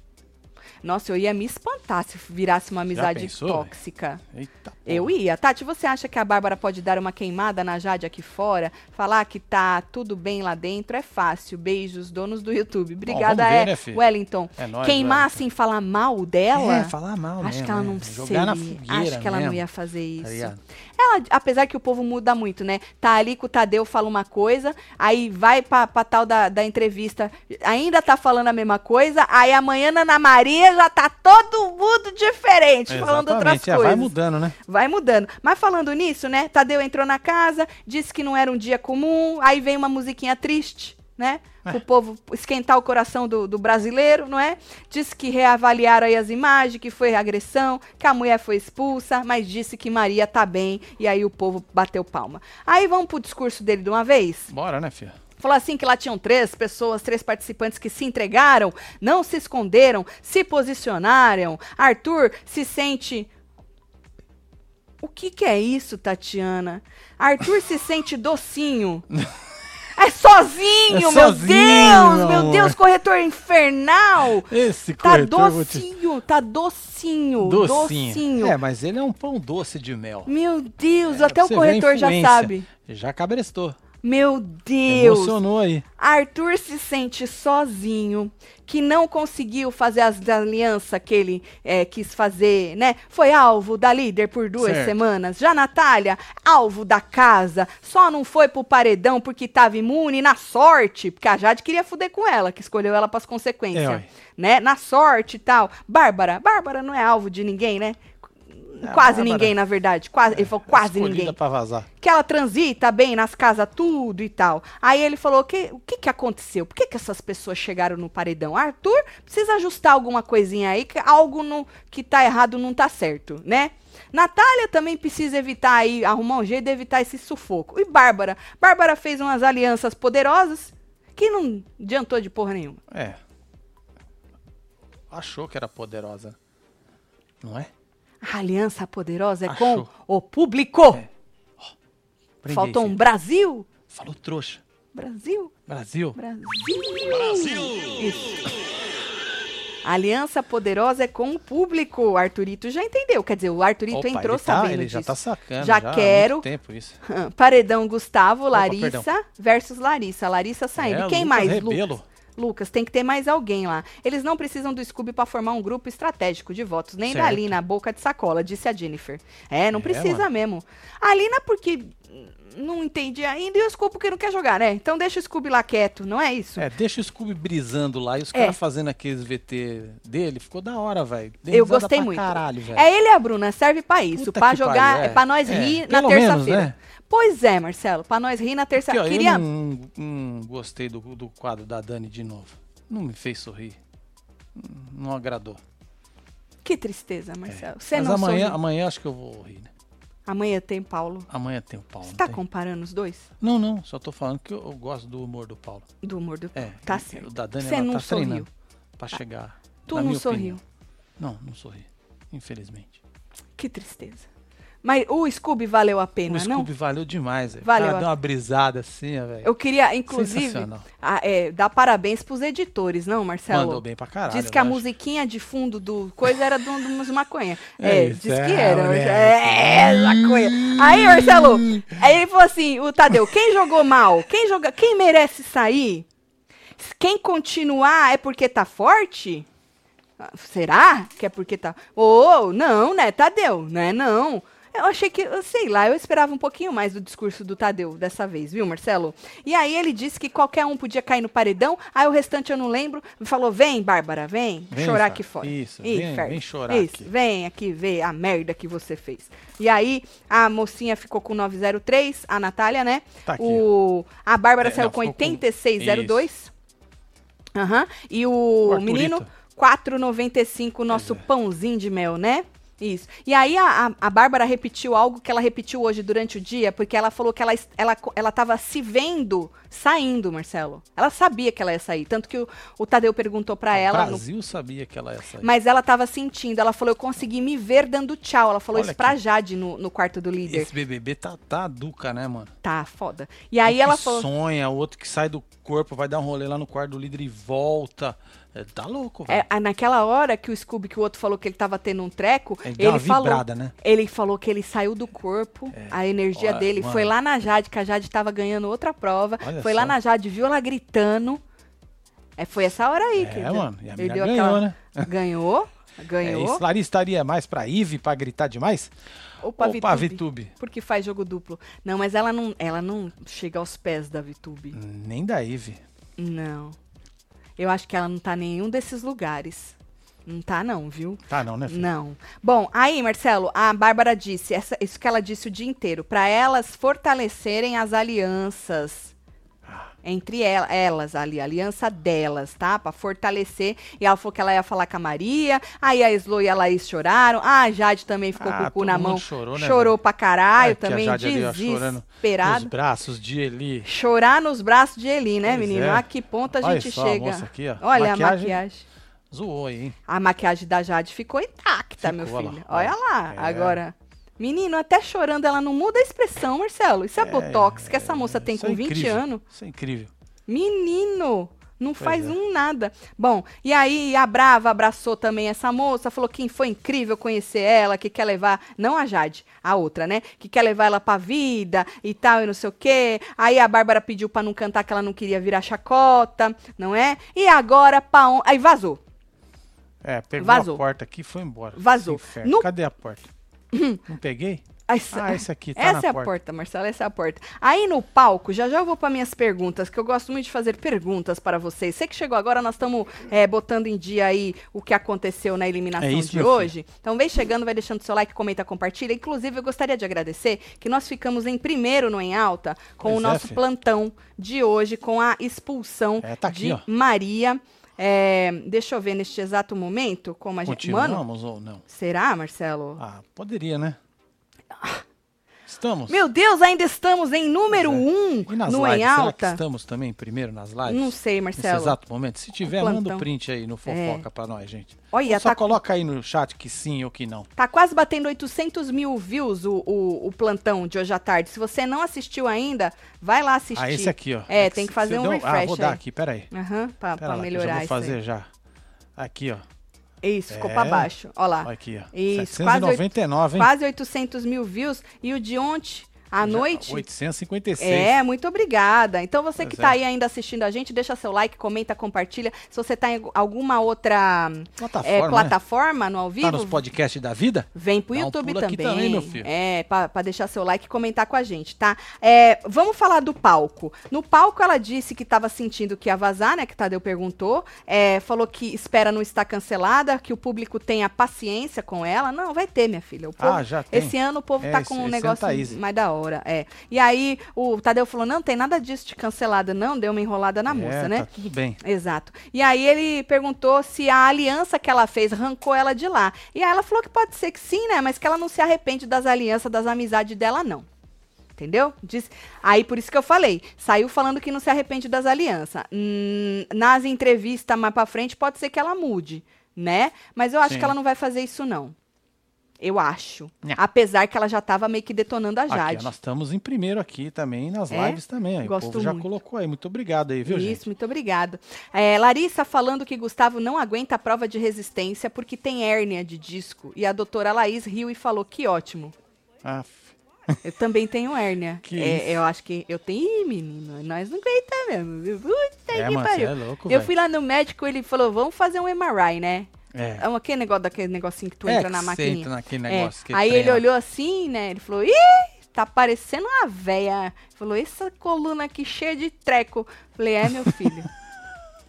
Nossa, eu ia me espantar se virasse uma amizade tóxica. Eita, Eu ia. Tati, você acha que a Bárbara pode dar uma queimada na Jade aqui fora? Falar que tá tudo bem lá dentro é fácil. Beijos, donos do YouTube. Obrigada, vamos ver, é, né? Wellington. É nóis, Queimar Wellington. assim, falar mal dela? É, falar mal Acho mesmo, que ela né? não na seria. Acho que ela não mesmo, ia fazer tá isso. ligado? Ela, apesar que o povo muda muito, né? Tá ali com o Tadeu, fala uma coisa, aí vai pra, pra tal da, da entrevista, ainda tá falando a mesma coisa, aí amanhã na Ana Maria já tá todo mundo diferente, falando outras é, coisas. vai mudando, né? Vai mudando. Mas falando nisso, né? Tadeu entrou na casa, disse que não era um dia comum, aí vem uma musiquinha triste, né? É. O povo esquentar o coração do, do brasileiro, não é? Disse que reavaliaram aí as imagens, que foi agressão, que a mulher foi expulsa, mas disse que Maria tá bem, e aí o povo bateu palma. Aí vamos pro discurso dele de uma vez? Bora, né, filha? Falou assim que lá tinham três pessoas, três participantes que se entregaram, não se esconderam, se posicionaram. Arthur se sente. O que, que é isso, Tatiana? Arthur se sente docinho. É sozinho, É meu sozinho, Deus! meu Meu. Deus, corretor infernal! Esse Tá corretor, te- docinho, tá docinho, Docinho. docinho. É, mas ele é um pão doce de mel. Meu Deus, É, até o corretor já sabe. Já cabrestou. Meu Deus! Emocionou aí. Arthur se sente sozinho, que não conseguiu fazer as alianças que ele eh, quis fazer, né? Foi alvo da líder por duas Certo. semanas. Já Natália, alvo da casa, só não foi pro paredão porque estava imune na sorte, porque a Jade queria fuder com ela, que escolheu ela para as consequências, É, né? Na sorte e tal. Bárbara, Bárbara não é alvo de ninguém, né? É, quase Bárbara- ninguém, na verdade. Quase, ele falou quase ninguém pra vazar. que ela transita bem nas casas, tudo e tal. Aí ele falou: que, o que que aconteceu? Por que, que essas pessoas chegaram no paredão? Arthur precisa ajustar alguma coisinha aí, que algo no, que tá errado não tá certo, né? Natália também precisa evitar aí, arrumar um jeito de evitar esse sufoco. E Bárbara? Bárbara fez umas alianças poderosas que não adiantou de porra nenhuma. É. Achou que era poderosa. Não é? A aliança poderosa é Achou. com o público. É. Prende Faltou um. Brasil. Falou trouxa. Brasil. Brasil. Brasil. Isso. A aliança poderosa é com o público. O Arthurito já entendeu. Quer dizer, o Arthurito Opa, entrou ele tá, sabendo ele disso. já tá sacando. Já há quero. muito tempo isso. Paredão Gustavo, Larissa perdão. versus Larissa. Larissa saindo. É, E Quem Lucas mais, Rebelo. Lucas? Lucas, tem que ter mais alguém lá. Eles não precisam do Scooby para formar um grupo estratégico de votos, nem da Certo. Alina, boca de sacola, disse a Jennifer. É, não É, precisa mano. mesmo. A Alina, porque não entendi ainda, e o Scooby porque não quer jogar, né? Então deixa o Scooby lá quieto, não é isso? É, deixa o Scooby brisando lá e os É. caras fazendo aqueles VT dele. Ficou da hora, velho. Eu gostei muito. Caralho. É ele e a Bruna, serve pra isso, que jogar, pariu, é. pra nós É, rir na pelo menos, terça-feira. né? Pois é, Marcelo, pra nós rir na terça-feira. eu Queria não, não gostei do, do quadro da Dani de novo. Não me fez sorrir. Não agradou. Que tristeza, Marcelo. É. Mas não amanhã, amanhã acho que eu vou rir, né? Amanhã tem Paulo. Amanhã tem o Paulo. Você tá tem? comparando os dois? Não, não. Só tô falando que eu, eu gosto do humor do Paulo. Do humor do É. Tá e- certo. O da Dani Você ela não tá sorriu. treinando pra chegar. Tu não sorriu. opinião. Não, não sorri. Infelizmente. Que tristeza. Mas o Scooby valeu a pena, o não? Scooby valeu demais, velho. Valeu O cara a- deu uma brisada assim, velho. Eu queria, inclusive, a- é, dar parabéns pros editores, não, Marcelo? Mandou bem pra caralho. Diz que a acho. musiquinha de fundo do coisa era do, do maconha. É É, diz que é, era. moleque. É, maconha. Aí, Marcelo, aí ele falou assim, o Tadeu, quem jogou mal? Quem, joga, quem merece sair? Quem continuar é porque tá forte? Ah, Será que é porque tá... Ô, não, né, Tadeu? Não é não. Eu achei que, sei lá, eu esperava um pouquinho mais do discurso do Tadeu dessa vez, viu, Marcelo? E aí ele disse que qualquer um podia cair no paredão, aí o restante eu não lembro, falou, vem, Bárbara, vem, Vem, chorar Fer. aqui fora. Isso, Ih, vem- Fer, vem chorar Isso, aqui. vem aqui ver a merda que você fez. E aí a mocinha ficou com 903, a Natália, né? Tá aqui, o, a Bárbara É, saiu com ficou com- 8602. Aham. E o, O menino, 4,95, nosso é. pãozinho de mel, né? Isso. E aí a, a, Bárbara repetiu algo que ela repetiu hoje durante o dia, porque ela falou que ela, es- ela, ela se vendo saindo, Marcelo. Ela sabia que ela ia sair. Tanto que o, o Tadeu perguntou pra O ela. no- Brasil sabia que ela ia sair. mas ela tava sentindo. Ela falou, eu consegui me ver dando tchau. Ela falou Olha isso pra. Jade no, no quarto do líder. Esse BBB tá, tá duca, né, mano? Tá, foda. E aí um ela que falou. sonha, o outro que sai do corpo, vai dar um rolê lá no quarto do líder e volta. É, tá louco, velho. É, naquela hora que o Scooby, que o outro falou que ele tava tendo um treco, Ele ele, uma falou. né? Ele falou que ele saiu do corpo, a energia Olha, dele mano. foi lá na Jade, que a Jade tava ganhando outra prova. Olha foi só. lá na Jade, viu ela gritando. É, foi essa hora aí É, que mano, e a ganhou, aquela. né? Ganhou? É Ganhou. isso. Larissa estaria mais pra Ive pra gritar demais? Ou pra Ou pra Vitube. Vitube? Porque faz jogo duplo. Não, mas ela não, ela não chega aos pés da Vitube. Nem da Ive. Não. Eu acho que ela não tá em nenhum desses lugares. Não tá, não, viu? Tá não, né, filho? Não. Bom, aí, Marcelo, a Bárbara disse, essa- isso que ela disse o dia inteiro, para elas fortalecerem as alianças entre ela- elas ali, a aliança delas, tá? Pra fortalecer. E ela falou que ela ia falar com a Maria, aí a Slo e a Laís choraram, ah, a Jade também ficou Ah, com o cu na mão, chorou, né, chorou pra caralho Ai, que a também, chorando Nos braços de Eli. Chorar nos braços de Eli, né, Pois menino? é. A que ponto a Olha gente só a chega? moça aqui. Olha Maquiagem- a maquiagem. Zoou hein? A maquiagem da Jade ficou intacta, meu Ficou, olha filho. lá, Olha olha. lá, É. agora. Menino, até chorando, ela não muda a expressão, Marcelo. Isso é, botox que essa moça tem com é 20 incrível. anos. Isso é incrível. Menino, não faz é. um nada. Bom, e aí a Brava abraçou também essa moça, falou que foi incrível conhecer ela, que quer levar, não a Jade, a outra, né? Que quer levar ela pra vida e tal, e não sei o quê. Aí a Bárbara pediu pra não cantar que ela não queria virar chacota, não é? E agora, pra on... aí vazou. É, pegou Vazou. a porta aqui e foi embora. Vazou. No- Cadê a porta? Não peguei? Essa- Ah, esse aqui, tá essa é a porta. porta, Marcelo, essa é a porta. Aí no palco, já já eu vou para minhas perguntas, que eu gosto muito de fazer perguntas para vocês. Você que chegou agora, nós estamos botando em dia aí o que aconteceu na eliminação É isso, de hoje. Então vem chegando, vai deixando seu like, comenta, compartilha. Inclusive, eu gostaria de agradecer que nós ficamos em primeiro no Em Alta com Pois o é, nosso filho. plantão de hoje, com a expulsão É, tá aqui, de ó. Maria. É, deixa eu ver neste exato momento como a gente. Mano, Continuamos ou não? será, Marcelo? Ah, poderia, né? Estamos. Meu Deus, ainda estamos em número Pois é. um E nas no lives, Em será que Alta. estamos também primeiro nas lives? Não sei, Nesse Marcelo. exato momento. Se tiver, manda o print aí no fofoca pra nós, gente. Olha, só tá, coloca aí no chat que sim ou que não. tá quase batendo 800 mil views o, o, o plantão de hoje à tarde. Se você não assistiu ainda, vai lá assistir. Ah, esse aqui, ó. É, que tem que fazer um deu- refresh Ah, vou dar aí. aqui, peraí. Aham, pra, Pera pra lá, melhorar já vou isso fazer aí. já. Aqui, ó. Isso, ficou É. pra baixo. Ó lá. Olha aqui, ó. Isso, quase, oito- 799, hein? quase 800 mil views. E o de ontem, à Já- noite... 856. É, muito obrigada. Então você que Pois tá é. aí ainda assistindo a gente, deixa seu like, comenta, compartilha. Se você tá em alguma outra Plataforma, é, né? plataforma no ao vivo, Tá nos podcasts da vida? Vem pro Dá um YouTube aqui também. também, meu filho. É, pra, pra deixar seu like e comentar com a gente, tá? É, vamos falar do palco. No palco, ela disse que tava sentindo que ia vazar, né? Que Tadeu perguntou. É, falou que espera não estar cancelada, que o público tenha paciência com ela. Não, vai ter, minha filha. O povo, Ah, já tem. Esse ano o povo É, tá esse- com um esse ano negócio tá mais da hora. É. E aí, o Tadeu falou: não, tem nada disso de cancelada, não. Deu uma enrolada na moça, é, né? Tá tudo bem. Exato. E aí ele perguntou se a aliança que ela fez arrancou ela de lá. E aí ela falou que pode ser que sim, né? Mas que ela não se arrepende das alianças, das amizades dela, não. Entendeu? Diz, aí por isso que eu falei. Saiu falando que não se arrepende das alianças. Hum, nas entrevistas mais pra frente, pode ser que ela mude, né? Mas eu acho Sim. que ela não vai fazer isso, não. Eu acho. Nha. Apesar que ela já tava meio que detonando a Aqui, Jade. ó, nós estamos em primeiro aqui também, nas É? lives também. Aí, o Gosto povo já muito. colocou aí. Muito obrigado aí, viu, Isso, gente? muito obrigada. É, Larissa falando que Gustavo não aguenta a prova de resistência porque tem hérnia de disco. E a doutora Laís riu e falou que ótimo. Ah, f- Eu também tenho hérnia. Que É, isso? eu acho que eu tenho. Ih, menino, nós não aguentamos mesmo. Puta é, que mano, pariu. é louco, eu velho. fui lá no médico, ele falou: vamos fazer um MRI, né? É. É aquele negócio daquele negocinho que tu É, entra que na maquininha. entra naquele É. negócio que Aí ele olhou assim, né? Ele falou: Ih, tá parecendo uma véia. Falou: essa coluna aqui cheia de treco. Falei: É, meu filho.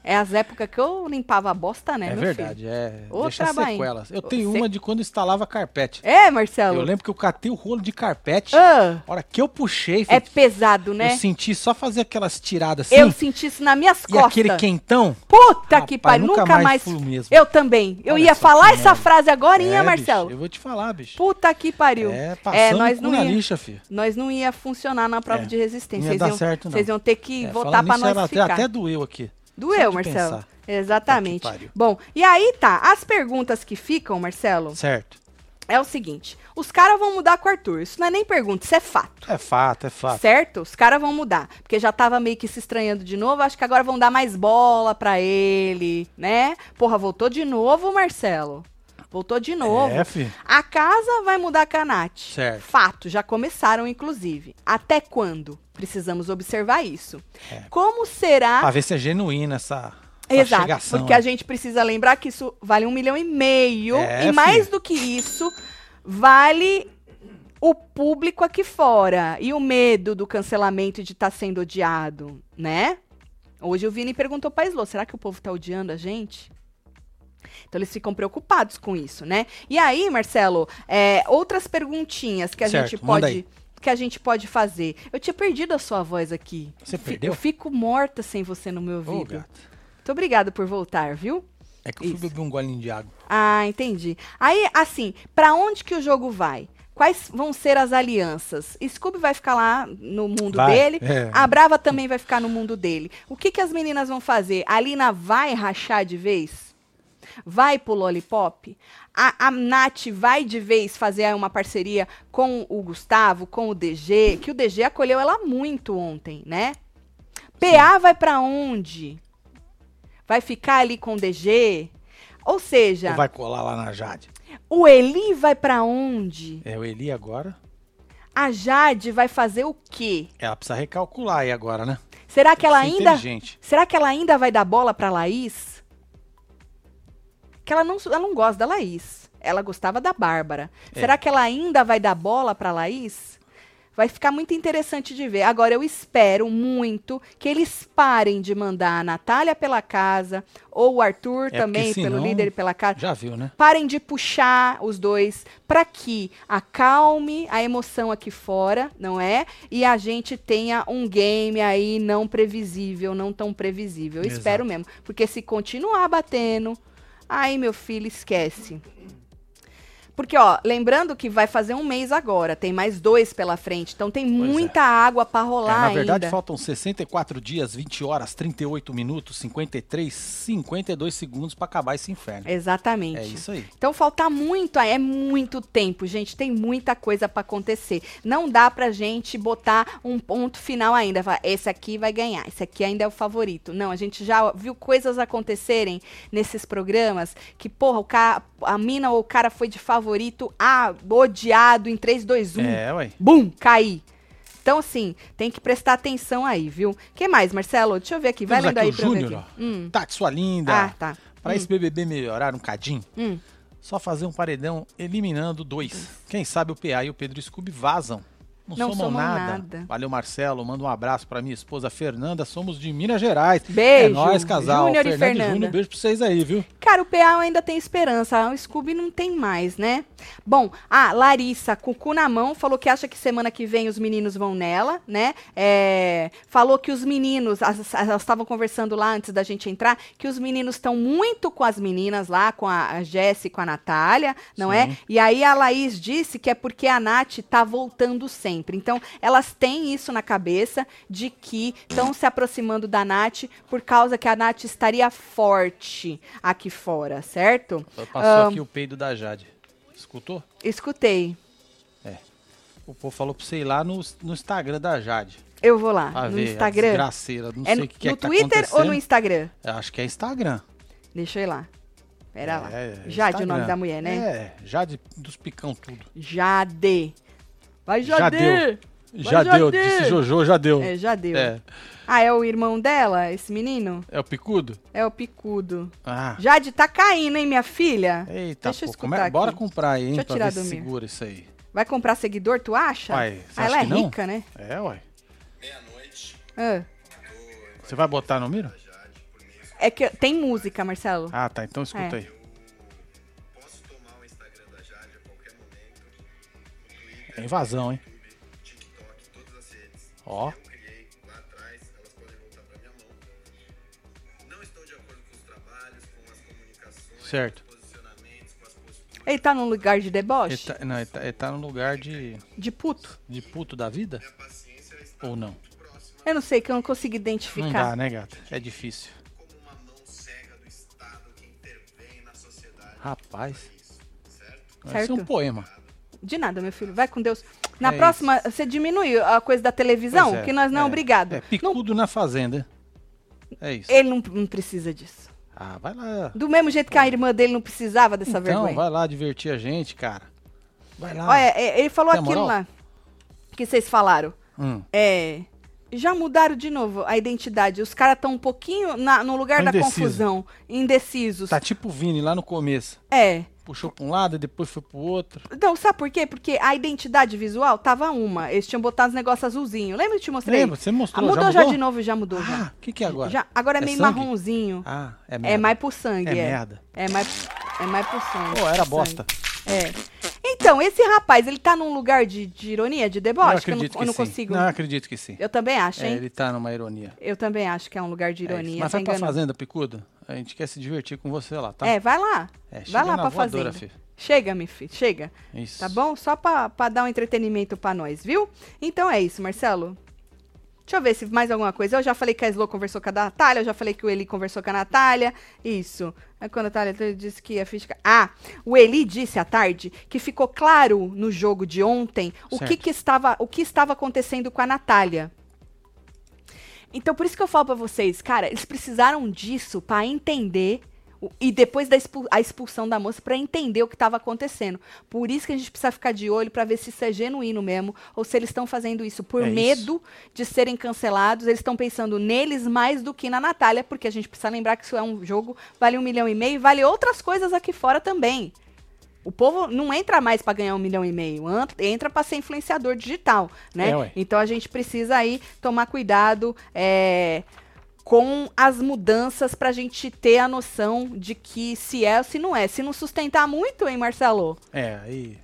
é as épocas que eu limpava a bosta, né, É verdade, é. Ô, Deixa sequelas. Eu tenho Você- uma de quando instalava carpete. filho? É, Marcelo? Eu lembro que eu catei o rolo de carpete. Ah, hora que eu puxei, é filho, pesado, né? eu senti só fazer aquelas tiradas assim. Eu senti isso nas minhas e costas. aquele quentão. Puta que Rapaz, pariu, nunca nunca, mais. Eu também. Eu Olha ia falar que essa frase agora, É, Marcelo. bicho, eu vou te falar, bicho. Puta que pariu. É, É, nós não na ia, lixa, filho. nós não ia funcionar na prova É, de resistência. não ia Vocês dar iam, certo, não. vocês iam ter que É, voltar pra nós até, ficar. até doeu aqui. Doeu, Marcelo. pensar. Exatamente. Que pariu. Bom, e aí tá, as perguntas que ficam, Marcelo, Certo. é o seguinte: os caras vão mudar com o Arthur. Isso não é nem pergunta, isso é fato. É fato, é fato. Certo? Os caras vão mudar. Porque já tava meio que se estranhando de novo. Acho que agora vão dar mais bola pra ele, né? Porra, voltou de novo, Marcelo. Voltou de novo. É, fi. A casa vai mudar a Canate. Certo. Fato, já começaram, inclusive. Até quando? Precisamos observar isso. É. Como será. Pra ver se é genuína essa, essa Exato, chegação. porque a gente precisa lembrar que isso vale um milhão e meio. É, e mais do que isso, vale o público aqui fora. E o medo do cancelamento e de estar sendo odiado, né? Hoje o Vini perguntou pra Slow, será que o povo tá odiando a gente? Então eles ficam preocupados com isso, né? E aí, Marcelo, é, outras perguntinhtas que a Certo, gente pode que a gente pode fazer. Eu tinha perdido a sua voz aqui. Você perdeu? Eu fico morta sem você no meu ouvido. gato. Muito obrigada por voltar, viu? É que eu fui Isso. beber um golinho de água. Ah, entendi. Aí, assim, pra onde que o jogo vai? Quais vão ser as alianças? Scooby vai ficar lá no mundo Vai, dele. é. A Brava também vai ficar no mundo dele. O que, que as meninas vão fazer? A Lina vai rachar de vez? Vai pro Lollipop? A, a Nath vai de vez fazer uma parceria com o Gustavo, com o DG? Que o DG acolheu ela muito ontem, né? PA vai pra onde? Vai ficar ali com o DG? Ou seja, Ou vai colar lá na Jade? o Eli vai pra onde? É o Eli agora. A Jade vai fazer o quê? Ela precisa recalcular aí agora, né? Será que ela ainda, será que ela ainda vai dar bola pra Laís? Que ela não, ela não gosta da Laís. Ela gostava da Bárbara. É. Será que ela ainda vai dar bola pra Laís? Vai ficar muito interessante de ver. Agora, eu espero muito que eles parem de mandar a Natália pela casa, ou o Arthur É, também, pelo líder pela casa. Já viu, né? Parem de puxar os dois para que acalme a emoção aqui fora, não é? E a gente tenha um game aí não previsível, não tão previsível. Eu Exato. espero mesmo. Porque se continuar batendo, aí, meu filho, esquece. Porque, ó, lembrando que vai fazer um mês agora, tem mais dois pela frente, então tem Pois é. muita água para É, rolar na verdade, ainda. faltam 64 dias, 20 horas, 38 minutos, 53, 52 segundos pra acabar esse inferno. Exatamente. É isso aí. Então falta muito, é muito tempo, gente, tem muita coisa pra acontecer. Não dá pra gente botar um ponto final ainda, falar, esse aqui vai ganhar, esse aqui ainda é o favorito. Não, a gente já viu coisas acontecerem nesses programas que, porra, o cara, a mina ou o cara foi de favorito, ah, odiado em 3, 2, 1. É, ué. Bum, cair. Então, assim, tem que prestar atenção aí, viu? que mais, Marcelo? Deixa eu ver aqui. Vai Temos lendo aqui aí o pra eu ver Júnior, aqui. Hum. Tati, sua linda. Ah, tá. Pra esse BBB melhorar um cadinho, Hum. só fazer um paredão eliminando dois. Quem sabe o PA e o Pedro Scooby vazam. Não, Não somam somam nada. nada. Valeu, Marcelo. Manda um abraço pra minha esposa Fernanda. Somos de Minas Gerais. Beijo, É nóis, casal. Júnior e Fernanda Fernanda. Júnior, beijo pra vocês aí, viu? Cara, o PA ainda tem esperança. O Scooby não tem mais, né? Bom, a Larissa, com o cu na mão, falou que acha que semana que vem os meninos vão nela, né? É, falou que os meninos, as- elas estavam conversando lá antes da gente entrar, que os meninos estão muito com as meninas lá, com a, a Jéssica e com a Natália, não é? Sim. E aí a Laís disse que é porque a Nath tá voltando sempre. Então, elas têm isso na cabeça de que estão se aproximando da Nath por causa que a Nath estaria forte aqui fora, certo? Passou Ah. aqui o peido da Jade. Escutou? Escutei. O povo falou pra você ir lá no, no Instagram da Jade. Eu vou lá, Pra no ver Instagram. desgraceira. Não É sei o que, que é no que tá Twitter ou no. Instagram? Eu acho que é Instagram. Deixa eu ir lá. Pera lá. É, é Jade, o nome Instagram. da mulher, né? É, Jade dos picão tudo. Jade. Vai, Já Jade! deu. Vai, Já deu, disse Jojo, já deu. É, já deu. É. Ah, é o irmão dela, esse menino? É o picudo? É o picudo. Ah. Jade, tá caindo, hein, minha filha? Eita, Deixa eu pô, escutar como é- bora comprar aí, hein, Deixa eu pra tirar ver se meu. segura isso aí. Vai comprar seguidor, tu acha? Uai, você ah, acha ela é que não? rica, né? É, ué. Ah. Você vai botar no miro? É que tem música, Marcelo. Ah, tá, então escuta É. aí. Trabalhos, com as comunicações, Certo. com os posicionamentos, com as posturas. Ele tá num lugar de Ele deboche? tá, não, ele tá, ele tá no lugar de, De puto? de puto da vida? Minha paciência está Ou não? muito próxima, Eu não sei, que eu não consigo Não identificar. dá, né, gata? É difícil. como uma mão cega do Estado que intervém na sociedade, Rapaz. certo? Vai ser certo? um poema. De nada, meu filho. Vai com Deus. Na É próxima, você diminui a coisa da televisão, é, que nós não é, é. obrigado. É Não- picudo na fazenda. É isso. ele não, não precisa disso. Ah, vai lá. Do mesmo jeito que a irmã dele não precisava dessa então, vergonha. vai lá divertir a gente, cara. Vai lá. Olha, é, ele falou Tem aquilo moral? lá que vocês falaram. Hum. É. Já mudaram de novo a identidade. Os caras estão um pouquinho na- no lugar Tão da indeciso. confusão. Indecisos. Tá tipo o Vini lá no começo. É. Puxou pra um lado e depois foi pro outro. Não, sabe por quê? Porque a identidade visual tava uma. Eles tinham botado os negócios azulzinhos. Lembra que eu te mostrei? Lembra? Você Ah, mostrou, mudou já já, mudou? de novo, já mudou já. Ah, o que que é agora? Já- agora é, É meio sangue? marronzinho. Ah, é É merda. mais pro sangue, É é. merda. É mais, é mais pro sangue. Pô, era Sangue. bosta. É. Então, esse rapaz, ele tá num lugar de, de ironia, de eu deboche? que eu acredito não, que eu não consigo. Não, eu acredito que sim. Eu também acho, É, hein? ele tá numa ironia. Eu também acho que é um lugar de É ironia. Mas tá vai pra fazenda, Picudo. A gente quer se divertir com você lá, tá? É, vai lá. É, vai lá pra voadora, fazenda. filho. Chega, meu filho, chega. Isso. Tá bom? Só pra, pra dar um entretenimento pra nós, viu? Então é isso, Marcelo. Deixa eu ver se mais alguma coisa. Eu já falei que a Slo conversou com a Natália, eu já falei que o Eli conversou com a Natália. Isso. Aí quando a Natália disse que a física. Ah, o Eli disse à tarde que ficou claro no jogo de ontem o que, que estava, o que estava acontecendo com a Natália. Então, por isso que eu falo pra vocês, cara, eles precisaram disso pra entender e depois da expu- a expulsão da moça pra entender o que estava acontecendo. Por isso que a gente precisa ficar de olho pra ver se isso é genuíno mesmo ou se eles estão fazendo isso por É isso. medo de serem cancelados. Eles estão pensando neles mais do que na Natália, porque a gente precisa lembrar que isso é um jogo vale um milhão e meio e vale outras coisas aqui fora também. O povo não entra mais para ganhar um milhão e meio, entra para ser influenciador digital, né? É, então a gente precisa aí tomar cuidado é, com as mudanças para a gente ter a noção de que se é ou se não é. Se não sustentar muito, hein, Marcelo? É, aí.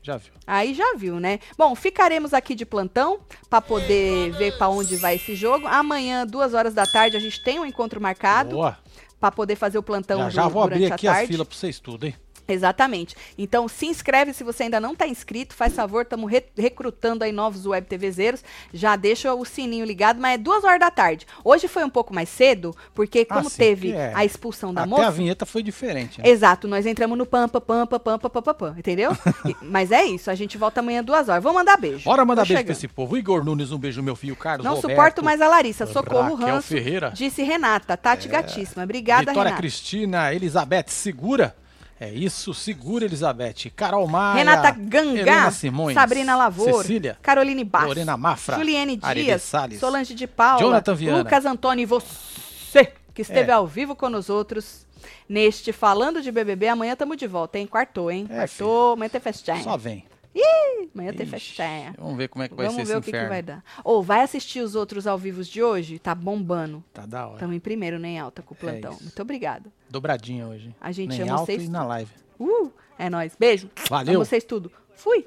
Já viu. Aí já viu, né? Bom, ficaremos aqui de plantão para poder ver para onde vai esse jogo. Amanhã, duas horas da tarde, a gente tem um encontro marcado Boa. para poder fazer o plantão já já vou abrir aqui a tarde. filas pra vocês tudo, hein? Exatamente. Então se inscreve se você ainda não está inscrito, faz favor, estamos recrutando aí novos web TVzeiros. Já deixa o sininho ligado, mas é duas horas da tarde. Hoje foi um pouco mais cedo, porque como Ah, sim, teve é. a expulsão da Até moça. a vinheta foi diferente. né? Exato, nós entramos no pampa, pampa, pampa, pampa, pam, entendeu? E- mas é isso, a gente volta amanhã duas horas. Vamos mandar beijo. Bora mandar Tô beijo chegando. pra esse povo. Igor Nunes, um beijo, meu filho. Carlos Não Roberto, suporto mais a Larissa, socorro, Raquel ranço. Ferreira. É. Disse Renata, Tati gatíssima. Obrigada, Vitória Renata. Cristina, Elizabeth, segura. É isso, segura, Elizabeth. Carol Maia. Renata Helena Simões. Sabrina Lavor, Cecília. Caroline Bastos, Lorena Mafra, Juliane Dias, Salles, Solange de Paula, Jonathan Viana. Lucas Antônio e você, que esteve É. ao vivo com nós outros neste Falando de BBB. Amanhã tamo de volta, hein? Quartou, hein? É, Quartou, amanhã tem festinha. Só vem. Amanhã tem Ixi, festinha. Vamos ver como é que vai Vamos ser ver esse o que, que vai dar. Ou vai assistir os outros ao vivo de hoje? Tá bombando. Tá da hora. Estamos em primeiro, nem alta com o plantão. isso. Muito obrigada. Dobradinha hoje. A gente Nem ama alto vocês e na live. Uh, é nóis. Beijo. Valeu. Amo vocês tudo. Fui.